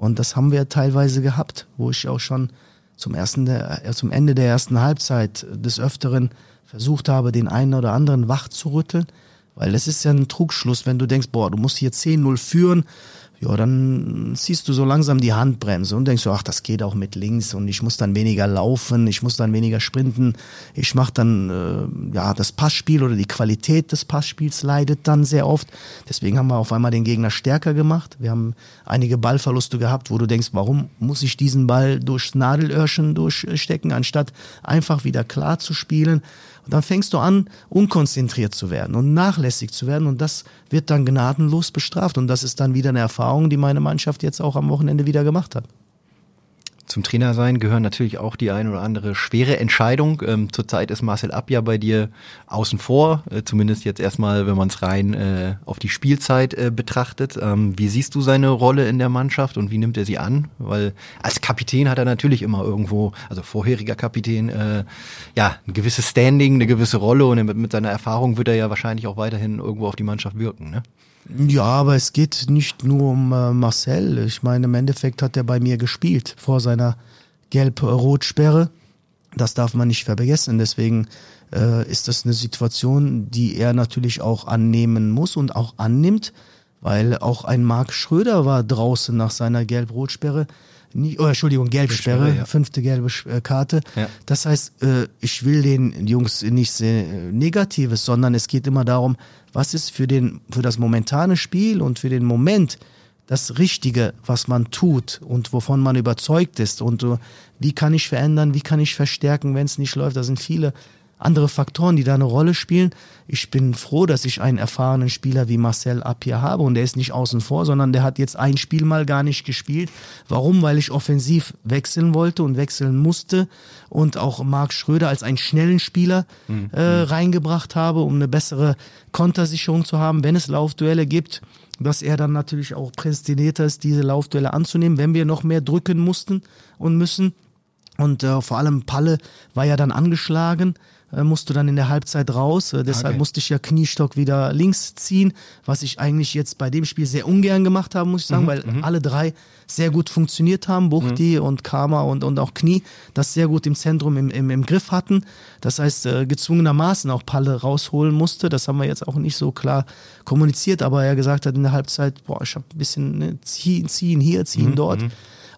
Und das haben wir teilweise gehabt, wo ich auch schon zum, ersten der, äh, zum Ende der ersten Halbzeit des Öfteren versucht habe, den einen oder anderen wach zu rütteln. Weil das ist ja ein Trugschluss, wenn du denkst, boah, du musst hier 10-0 führen, ja, dann ziehst du so langsam die Handbremse und denkst so, ach, das geht auch mit links und ich muss dann weniger laufen, ich muss dann weniger sprinten, ich mache dann, äh, ja, das Passspiel oder die Qualität des Passspiels leidet dann sehr oft. Deswegen haben wir auf einmal den Gegner stärker gemacht. Wir haben einige Ballverluste gehabt, wo du denkst, warum muss ich diesen Ball durchs Nadelöhrchen durchstecken, anstatt einfach wieder klar zu spielen. Und dann fängst du an, unkonzentriert zu werden und nachlässig zu werden und das wird dann gnadenlos bestraft und das ist dann wieder eine Erfahrung, die meine Mannschaft jetzt auch am Wochenende wieder gemacht hat. Zum Trainer sein gehören natürlich auch die ein oder andere schwere Entscheidung. Ähm, zurzeit ist Marcel Abja bei dir außen vor, äh, zumindest jetzt erstmal, wenn man es rein äh, auf die Spielzeit äh, betrachtet. Ähm, wie siehst du seine Rolle in der Mannschaft und wie nimmt er sie an? Weil als Kapitän hat er natürlich immer irgendwo, also vorheriger Kapitän, äh, ja, ein gewisses Standing, eine gewisse Rolle und mit, mit seiner Erfahrung wird er ja wahrscheinlich auch weiterhin irgendwo auf die Mannschaft wirken. Ne? Ja, aber es geht nicht nur um äh, Marcel. Ich meine, im Endeffekt hat er bei mir gespielt vor seiner Gelb-Rot-Sperre. Das darf man nicht vergessen. Deswegen äh, ist das eine Situation, die er natürlich auch annehmen muss und auch annimmt, weil auch ein Marc Schröder war draußen nach seiner Gelb-Rot-Sperre. oh, Entschuldigung, Gelbsperre, ja. fünfte gelbe äh, Karte. Ja. Das heißt, äh, ich will den Jungs nicht sehr äh, Negatives, sondern es geht immer darum, was ist für, den, für das momentane Spiel und für den Moment das Richtige, was man tut und wovon man überzeugt ist und wie kann ich verändern, wie kann ich verstärken, wenn es nicht läuft. Da sind viele andere Faktoren, die da eine Rolle spielen. Ich bin froh, dass ich einen erfahrenen Spieler wie Marcel Appier habe und der ist nicht außen vor, sondern der hat jetzt ein Spiel mal gar nicht gespielt. Warum? Weil ich offensiv wechseln wollte und wechseln musste und auch Marc Schröder als einen schnellen Spieler mhm. äh, reingebracht habe, um eine bessere Kontersicherung zu haben, wenn es Laufduelle gibt dass er dann natürlich auch prädestinierter ist, diese Laufduelle anzunehmen, wenn wir noch mehr drücken mussten und müssen. Und äh, vor allem Palle war ja dann angeschlagen musst du dann in der Halbzeit raus. Äh, deshalb okay. musste ich ja Kniestock wieder links ziehen, was ich eigentlich jetzt bei dem Spiel sehr ungern gemacht habe, muss ich sagen, mhm, weil mhm. alle drei sehr gut funktioniert haben, Buchti mhm. und Karma und, und auch Knie, das sehr gut im Zentrum im, im, im Griff hatten. Das heißt, äh, gezwungenermaßen auch Palle rausholen musste. Das haben wir jetzt auch nicht so klar kommuniziert, aber er gesagt hat in der Halbzeit, boah, ich habe ein bisschen ne, ziehen, ziehen hier, ziehen mhm, dort.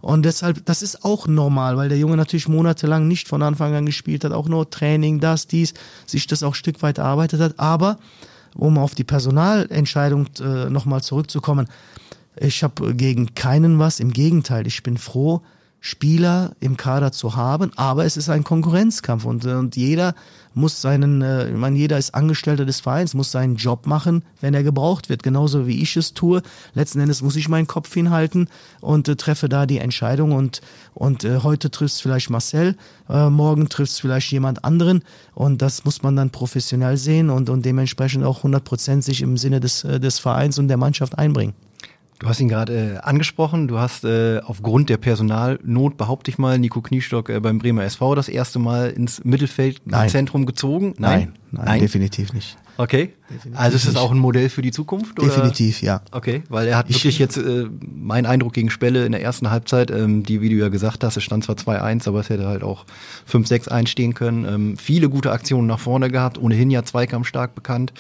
Und deshalb, das ist auch normal, weil der Junge natürlich monatelang nicht von Anfang an gespielt hat, auch nur Training, das, dies, sich das auch ein Stück weit erarbeitet hat. Aber um auf die Personalentscheidung äh, nochmal zurückzukommen, ich habe gegen keinen was, im Gegenteil, ich bin froh, Spieler im Kader zu haben, aber es ist ein Konkurrenzkampf und, und jeder muss seinen, äh, ich meine, jeder ist Angestellter des Vereins, muss seinen Job machen, wenn er gebraucht wird, genauso wie ich es tue. Letzten Endes muss ich meinen Kopf hinhalten und äh, treffe da die Entscheidung und, und äh, heute trifft es vielleicht Marcel, äh, morgen trifft es vielleicht jemand anderen und das muss man dann professionell sehen und, und dementsprechend auch 100 Prozent sich im Sinne des, äh, des Vereins und der Mannschaft einbringen. Du hast ihn gerade äh, angesprochen. Du hast äh, aufgrund der Personalnot, behaupte ich mal, Nico Kniestock äh, beim Bremer SV das erste Mal ins Mittelfeldzentrum gezogen. Nein? Nein, nein, definitiv nicht. Okay. Definitiv also ist es auch ein Modell für die Zukunft? Oder? Definitiv, ja. Okay, weil er hat ich, wirklich jetzt, äh, mein Eindruck gegen Spelle in der ersten Halbzeit, ähm, die, wie du ja gesagt hast, es stand zwar 2-1, aber es hätte halt auch 5-6 stehen können. Ähm, viele gute Aktionen nach vorne gehabt, ohnehin ja zweikampfstark bekannt,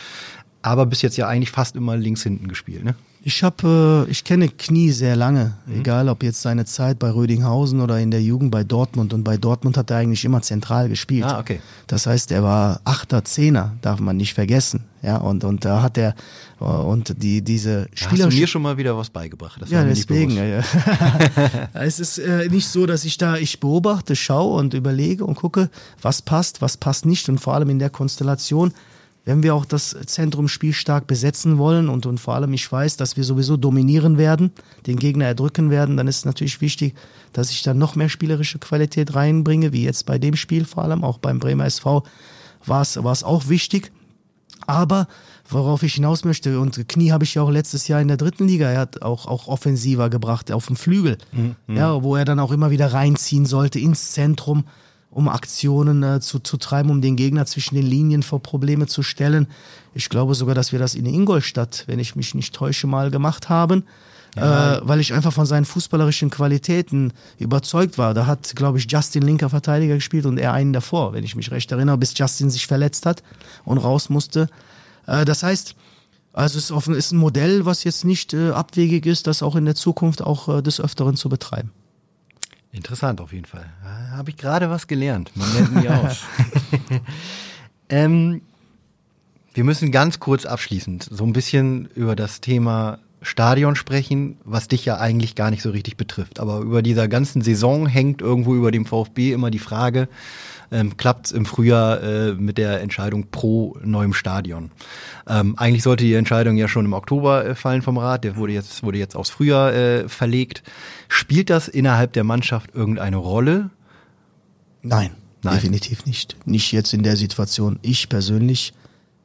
aber bis jetzt ja eigentlich fast immer links hinten gespielt, ne? Ich habe, äh, ich kenne Knie sehr lange, mhm. egal ob jetzt seine Zeit bei Rödinghausen oder in der Jugend bei Dortmund. Und bei Dortmund hat er eigentlich immer zentral gespielt. Ah, okay. Das heißt, er war Achter, Zehner, darf man nicht vergessen. Ja, und und da hat er äh, und die diese Spieler. Hast du mir schon mal wieder was beigebracht? Das ja, deswegen. Ja, ja. es ist äh, nicht so, dass ich da ich beobachte, schaue und überlege und gucke, was passt, was passt nicht und vor allem in der Konstellation wenn wir auch das Zentrum spielstark besetzen wollen und, und vor allem ich weiß, dass wir sowieso dominieren werden, den Gegner erdrücken werden, dann ist es natürlich wichtig, dass ich dann noch mehr spielerische Qualität reinbringe, wie jetzt bei dem Spiel vor allem, auch beim Bremer SV war es, war es auch wichtig. Aber worauf ich hinaus möchte, und Knie habe ich ja auch letztes Jahr in der dritten Liga, er hat auch, auch offensiver gebracht auf dem Flügel, mhm. ja, wo er dann auch immer wieder reinziehen sollte ins Zentrum um Aktionen äh, zu, zu treiben, um den Gegner zwischen den Linien vor Probleme zu stellen. Ich glaube sogar, dass wir das in Ingolstadt, wenn ich mich nicht täusche, mal gemacht haben. Ja. Äh, weil ich einfach von seinen fußballerischen Qualitäten überzeugt war. Da hat, glaube ich, Justin linker Verteidiger gespielt und er einen davor, wenn ich mich recht erinnere, bis Justin sich verletzt hat und raus musste. Äh, das heißt, Also es ist, offen, ist ein Modell, was jetzt nicht äh, abwegig ist, das auch in der Zukunft auch äh, des Öfteren zu betreiben. Interessant auf jeden Fall. Da habe ich gerade was gelernt. Man lernt nie aus. ähm, wir müssen ganz kurz abschließend so ein bisschen über das Thema Stadion sprechen, was dich ja eigentlich gar nicht so richtig betrifft. Aber über dieser ganzen Saison hängt irgendwo über dem VfB immer die Frage, ähm, klappt es im Frühjahr äh, mit der Entscheidung pro neuem Stadion. Ähm, eigentlich sollte die Entscheidung ja schon im Oktober äh, fallen vom Rat, der wurde jetzt, wurde jetzt aufs Frühjahr äh, verlegt. Spielt das innerhalb der Mannschaft irgendeine Rolle? Nein, Nein, definitiv nicht. Nicht jetzt in der Situation. Ich persönlich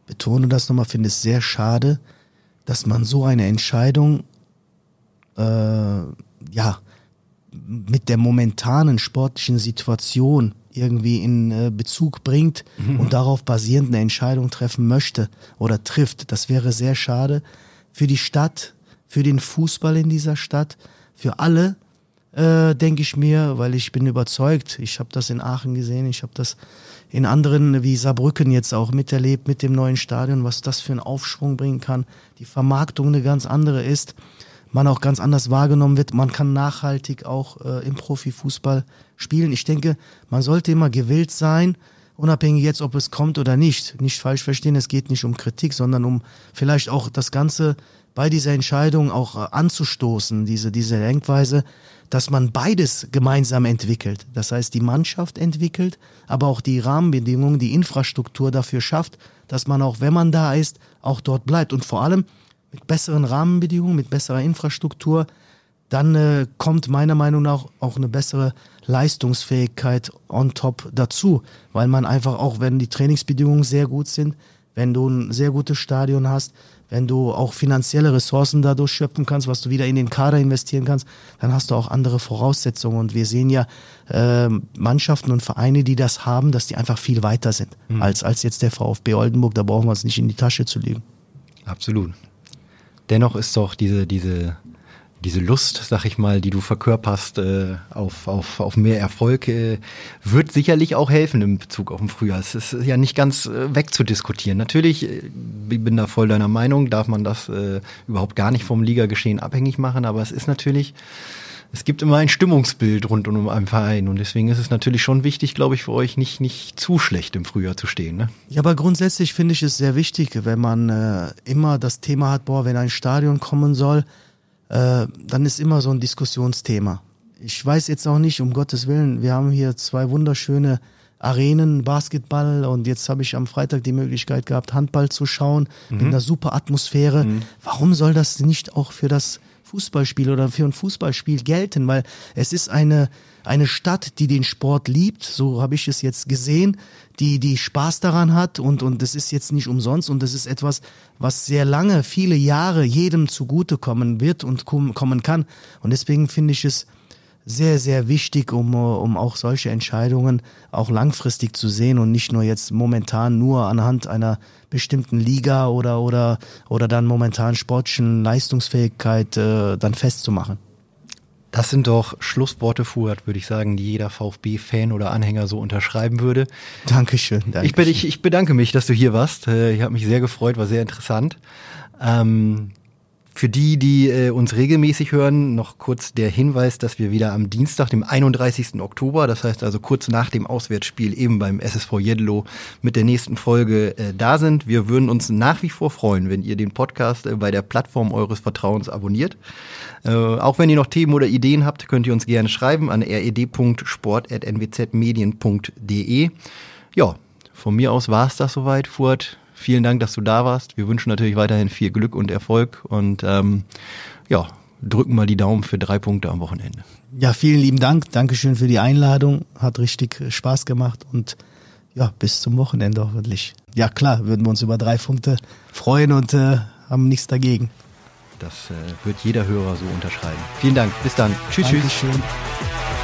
betone das nochmal, finde es sehr schade, dass man so eine Entscheidung äh, ja mit der momentanen sportlichen Situation irgendwie in äh, Bezug bringt mhm. und darauf basierend eine Entscheidung treffen möchte oder trifft. Das wäre sehr schade für die Stadt, für den Fußball in dieser Stadt, für alle, äh, denke ich mir, weil ich bin überzeugt. Ich habe das in Aachen gesehen, ich habe das in anderen wie Saarbrücken jetzt auch miterlebt mit dem neuen Stadion, was das für einen Aufschwung bringen kann. Die Vermarktung eine ganz andere ist man auch ganz anders wahrgenommen wird. Man kann nachhaltig auch äh, im Profifußball spielen. Ich denke, man sollte immer gewillt sein, unabhängig jetzt, ob es kommt oder nicht. Nicht falsch verstehen, es geht nicht um Kritik, sondern um vielleicht auch das Ganze bei dieser Entscheidung auch äh, anzustoßen, diese, diese Denkweise, dass man beides gemeinsam entwickelt. Das heißt, die Mannschaft entwickelt, aber auch die Rahmenbedingungen, die Infrastruktur dafür schafft, dass man auch, wenn man da ist, auch dort bleibt. Und vor allem, mit besseren Rahmenbedingungen, mit besserer Infrastruktur, dann äh, kommt meiner Meinung nach auch eine bessere Leistungsfähigkeit on top dazu, weil man einfach auch, wenn die Trainingsbedingungen sehr gut sind, wenn du ein sehr gutes Stadion hast, wenn du auch finanzielle Ressourcen dadurch schöpfen kannst, was du wieder in den Kader investieren kannst, dann hast du auch andere Voraussetzungen. Und wir sehen ja äh, Mannschaften und Vereine, die das haben, dass die einfach viel weiter sind mhm. als, als jetzt der VfB Oldenburg. Da brauchen wir es nicht in die Tasche zu legen. Absolut dennoch ist doch diese, diese, diese Lust, sag ich mal, die du verkörperst äh, auf, auf, auf mehr Erfolg, äh, wird sicherlich auch helfen im Bezug auf den Frühjahr. Es ist ja nicht ganz äh, wegzudiskutieren. Natürlich, äh, ich bin da voll deiner Meinung, darf man das äh, überhaupt gar nicht vom Ligageschehen abhängig machen, aber es ist natürlich es gibt immer ein Stimmungsbild rund um einen Verein und deswegen ist es natürlich schon wichtig, glaube ich, für euch nicht, nicht zu schlecht im Frühjahr zu stehen. Ne? Ja, aber grundsätzlich finde ich es sehr wichtig, wenn man äh, immer das Thema hat, boah, wenn ein Stadion kommen soll, äh, dann ist immer so ein Diskussionsthema. Ich weiß jetzt auch nicht, um Gottes Willen, wir haben hier zwei wunderschöne Arenen, Basketball und jetzt habe ich am Freitag die Möglichkeit gehabt, Handball zu schauen, mhm. in einer super Atmosphäre. Mhm. Warum soll das nicht auch für das Fußballspiel oder für ein Fußballspiel gelten, weil es ist eine, eine Stadt, die den Sport liebt, so habe ich es jetzt gesehen, die, die Spaß daran hat und, und das ist jetzt nicht umsonst und das ist etwas, was sehr lange, viele Jahre jedem zugutekommen wird und kommen kann. Und deswegen finde ich es sehr, sehr wichtig, um, um auch solche Entscheidungen auch langfristig zu sehen und nicht nur jetzt momentan nur anhand einer bestimmten Liga oder, oder, oder dann momentan sportlichen Leistungsfähigkeit äh, dann festzumachen. Das sind doch Schlussworte, Fuhrt, würde ich sagen, die jeder VfB-Fan oder Anhänger so unterschreiben würde. Dankeschön. Dankeschön. Ich, ich, bedanke mich, dass du hier warst. Äh, ich habe mich sehr gefreut, war sehr interessant. Ähm, für die, die äh, uns regelmäßig hören, noch kurz der Hinweis, dass wir wieder am Dienstag, dem 31. Oktober, das heißt also kurz nach dem Auswärtsspiel eben beim SSV Jedlo mit der nächsten Folge äh, da sind. Wir würden uns nach wie vor freuen, wenn ihr den Podcast äh, bei der Plattform eures Vertrauens abonniert. Äh, auch wenn ihr noch Themen oder Ideen habt, könnt ihr uns gerne schreiben an red.sport.nwzmedien.de. Ja, von mir aus war es das soweit, Furt. Vielen Dank, dass du da warst. Wir wünschen natürlich weiterhin viel Glück und Erfolg und ähm, ja, drücken mal die Daumen für drei Punkte am Wochenende. Ja, vielen lieben Dank. Dankeschön für die Einladung. Hat richtig Spaß gemacht und ja, bis zum Wochenende hoffentlich. Ja, klar, würden wir uns über drei Punkte freuen und äh, haben nichts dagegen. Das äh, wird jeder Hörer so unterschreiben. Vielen Dank. Bis dann. Tschüss, Dankeschön. tschüss.